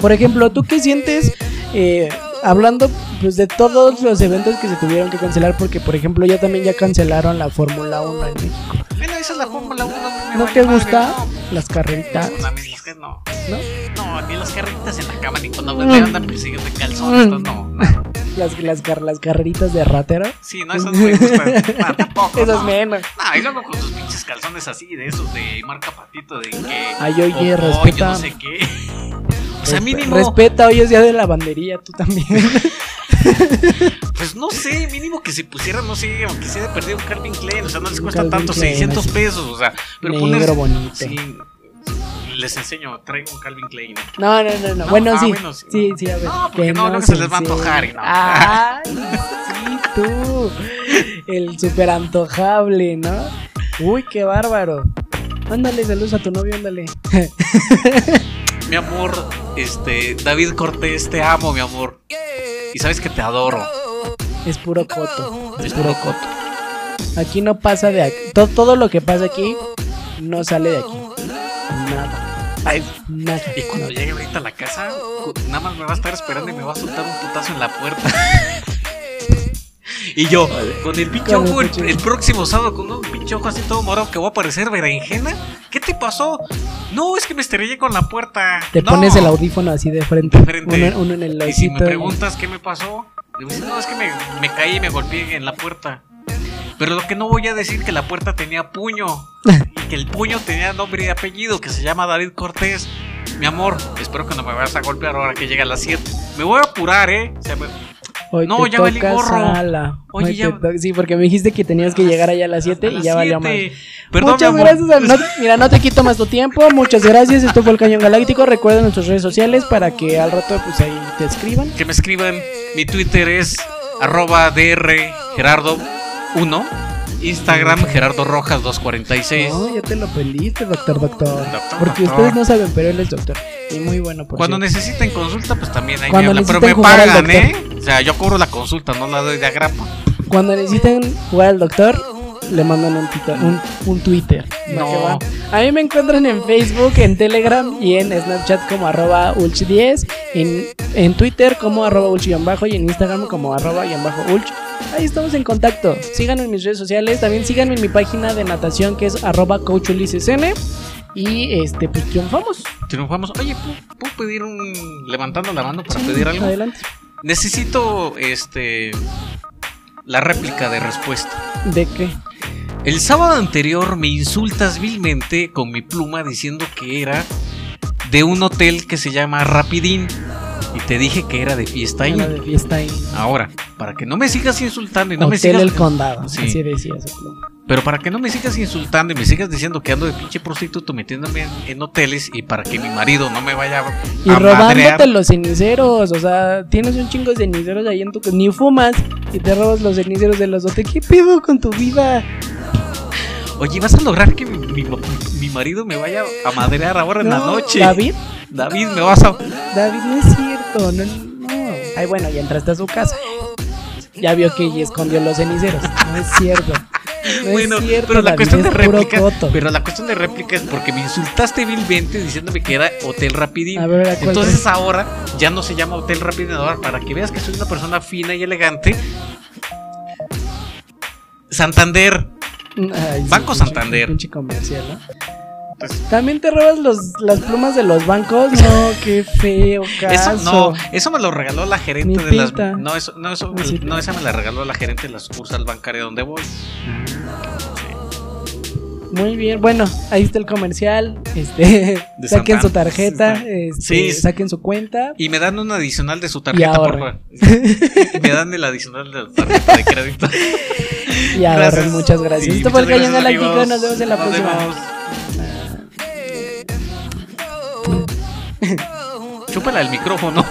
[SPEAKER 5] Por ejemplo, ¿tú qué sientes eh, hablando pues de todos los eventos que se tuvieron que cancelar? Porque, por ejemplo, ya también ya cancelaron la Fórmula 1 en México.
[SPEAKER 6] Bueno, esa es la Fórmula 1. me
[SPEAKER 5] ¿No
[SPEAKER 6] vale
[SPEAKER 5] te
[SPEAKER 6] madre,
[SPEAKER 5] gusta
[SPEAKER 6] no.
[SPEAKER 5] las carreritas?
[SPEAKER 6] No, no.
[SPEAKER 5] ¿No?
[SPEAKER 6] No, ni las carritas en la cama, ni cuando
[SPEAKER 5] Mm.
[SPEAKER 6] me andan persiguiendo de calzones. no, no, no.
[SPEAKER 5] Las, las, car- las carreritas de ratero.
[SPEAKER 6] Sí, no, esas no me gustan. No, tampoco.
[SPEAKER 5] Esas
[SPEAKER 6] no.
[SPEAKER 5] menos.
[SPEAKER 6] No, y luego con tus pinches calzones así, de esos de marca patito, de que.
[SPEAKER 5] Ay, oye,
[SPEAKER 6] popó,
[SPEAKER 5] respeta.
[SPEAKER 6] yo no sé qué. O sea, mínimo.
[SPEAKER 5] Respeta, hoy es día de lavandería, tú también.
[SPEAKER 6] Pues no sé, mínimo que se pusieran, no sé, aunque sea de perder un Calvin Klein, o sea, no les cuesta
[SPEAKER 5] Calvin
[SPEAKER 6] tanto,
[SPEAKER 5] Klein,
[SPEAKER 6] 600
[SPEAKER 5] así.
[SPEAKER 6] pesos, o sea, pero
[SPEAKER 5] Negro
[SPEAKER 6] poner.
[SPEAKER 5] bonito.
[SPEAKER 6] Sí, les enseño, traigo un Calvin Klein.
[SPEAKER 5] No, no, no, no.
[SPEAKER 6] No,
[SPEAKER 5] bueno,
[SPEAKER 6] ah,
[SPEAKER 5] sí.
[SPEAKER 6] bueno, sí.
[SPEAKER 5] sí. sí, a ver.
[SPEAKER 6] No, porque
[SPEAKER 5] que
[SPEAKER 6] no, luego se les va a antojar no.
[SPEAKER 5] Ay, sí, tú. El súper antojable, ¿no? Uy, qué bárbaro. Ándale, saludos a tu novio, ándale.
[SPEAKER 6] Mi amor, este, David Cortés, te amo, mi amor. Y sabes que te adoro.
[SPEAKER 5] Es puro coto. Es puro coto. Aquí no pasa de aquí. Todo, todo lo que pasa aquí no sale de aquí. Nada.
[SPEAKER 6] Ay,
[SPEAKER 5] Nada.
[SPEAKER 6] y cuando llegue ahorita a la casa, nada más me va a estar esperando y me va a soltar un putazo en la puerta. Y yo, con el pinche ojo, el, próximo sábado, con un pinche ojo así todo morado que voy a parecer berenjena. ¿Qué te pasó? No, es que me estrellé con la puerta.
[SPEAKER 5] Te
[SPEAKER 6] No.
[SPEAKER 5] pones el audífono así de frente.
[SPEAKER 6] De frente.
[SPEAKER 5] Uno, uno en el
[SPEAKER 6] Y si me preguntas qué me pasó, no, es que me, me caí y me golpeé en la puerta. Pero lo que no voy a decir que la puerta tenía puño. y que el puño tenía nombre y apellido, que se llama David Cortés. Mi amor, espero que no me vayas a golpear ahora que llegue a las 7. Me voy a apurar, ¿eh? O sea, me-
[SPEAKER 5] Hoy
[SPEAKER 6] No,
[SPEAKER 5] te
[SPEAKER 6] ya valí gorro. Oye, ya-
[SPEAKER 5] te Sí, porque me dijiste que tenías que llegar allá a las 7
[SPEAKER 6] a
[SPEAKER 5] y ya valió más.
[SPEAKER 6] Perdón,
[SPEAKER 5] Muchas gracias. a- no- mira, no te quito más tu tiempo. Muchas gracias. Esto fue el Cañón Galáctico. Recuerden nuestras redes sociales para que al rato pues ahí te escriban.
[SPEAKER 6] Que me escriban. Mi Twitter es arroba DR Gerardo 1. Instagram Gerardo Rojas 246.
[SPEAKER 5] No, ya te lo pediste, doctor, doctor.
[SPEAKER 6] Doctor,
[SPEAKER 5] Porque
[SPEAKER 6] doctor.
[SPEAKER 5] ustedes no saben, pero él es doctor. Y muy bueno, por
[SPEAKER 6] Cuando
[SPEAKER 5] cierto.
[SPEAKER 6] necesiten consulta, pues también ahí
[SPEAKER 5] Cuando
[SPEAKER 6] me hablan. Pero me pagan, ¿eh? O sea, yo cobro la consulta, no la doy de agrapa.
[SPEAKER 5] Cuando necesiten jugar al doctor, le mandan un, tita- un, un Twitter. ¿va
[SPEAKER 6] No.
[SPEAKER 5] A mí me encuentran en Facebook, en Telegram y en Snapchat como arroba ulch10, en, en Twitter como arroba ulch-bajo y en Instagram como arroba y en bajo ulch. Ahí estamos en contacto. Síganme en mis redes sociales. También síganme en mi página de natación que es arroba coachulisesn. Y este, pues triunfamos.
[SPEAKER 6] Triunfamos. Oye, ¿puedo, puedo pedir un. levantando la mano para pedir algo?
[SPEAKER 5] Adelante.
[SPEAKER 6] Necesito este. la réplica de respuesta.
[SPEAKER 5] ¿De qué?
[SPEAKER 6] El sábado anterior me insultas vilmente con mi pluma diciendo que era de un hotel que se llama Rapidín. Y te dije que era de fiesta.
[SPEAKER 5] Era de fiesta.
[SPEAKER 6] Ahora, para que no me sigas insultando y no me
[SPEAKER 5] Hotel
[SPEAKER 6] sigas.
[SPEAKER 5] El Condado.
[SPEAKER 6] Sí.
[SPEAKER 5] Así decía ese pluma.
[SPEAKER 6] Pero para que no me sigas insultando y me sigas diciendo que ando de pinche prostituto metiéndome en, en hoteles y para que mi marido no me vaya a,
[SPEAKER 5] Y robándote
[SPEAKER 6] madrear.
[SPEAKER 5] los ceniceros, o sea, tienes un chingo de ceniceros ahí en tu ni fumas y te robas los ceniceros de los hoteles. ¿Qué pedo con tu vida?
[SPEAKER 6] Oye, ¿vas a lograr que mi, mi- mi marido me vaya a madrear ahora en la
[SPEAKER 5] No,
[SPEAKER 6] noche?
[SPEAKER 5] David,
[SPEAKER 6] David, me vas a.
[SPEAKER 5] David, no es cierto, no, no. Ay, bueno, ya entraste a su casa. Ya vio que ella escondió los ceniceros. No es cierto. No
[SPEAKER 6] bueno,
[SPEAKER 5] cierto,
[SPEAKER 6] pero la
[SPEAKER 5] David,
[SPEAKER 6] cuestión de réplica. Pero la cuestión de réplica es porque me insultaste vilmente diciéndome que era Hotel Rapidín.
[SPEAKER 5] A ver, ¿a cuál
[SPEAKER 6] Entonces
[SPEAKER 5] es?
[SPEAKER 6] ahora ya no se llama Hotel Rapidín. Ahora, para que veas que soy una persona fina y elegante. Santander.
[SPEAKER 5] Ay, sí,
[SPEAKER 6] Banco
[SPEAKER 5] pinche-
[SPEAKER 6] Santander.
[SPEAKER 5] Pinche comercial, ¿no?
[SPEAKER 6] Pues-
[SPEAKER 5] También te robas los, las plumas de los bancos. No, qué feo caso.
[SPEAKER 6] Eso no, eso me lo regaló la gerente
[SPEAKER 5] Ni
[SPEAKER 6] de las. No, eso, no, eso,
[SPEAKER 5] si-
[SPEAKER 6] no, esa me la regaló la gerente de la sucursal bancaria donde voy.
[SPEAKER 5] Muy bien, bueno, ahí está el comercial. Este,
[SPEAKER 6] De
[SPEAKER 5] saquen su tarjeta,
[SPEAKER 6] Sí.
[SPEAKER 5] este,
[SPEAKER 6] Sí.
[SPEAKER 5] saquen su cuenta.
[SPEAKER 6] Y me dan un adicional de su tarjeta, por favor. me dan el adicional de la tarjeta de crédito.
[SPEAKER 5] Y
[SPEAKER 6] Gracias.
[SPEAKER 5] muchas gracias.
[SPEAKER 6] Sí,
[SPEAKER 5] Esto fue el
[SPEAKER 6] gracias,
[SPEAKER 5] Galáctico. Nos vemos en la
[SPEAKER 6] Nos
[SPEAKER 5] próxima.
[SPEAKER 6] vemos. Chúpala el micrófono.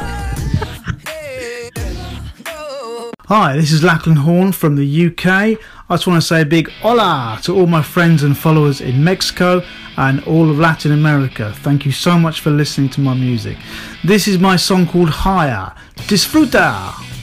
[SPEAKER 10] Hi, this is Lachlan Horn from the UK. I just want to say a big hola to all my friends and followers in Mexico and all of Latin America. Thank you so much for listening to my music. This is my song called Higher. Disfruta!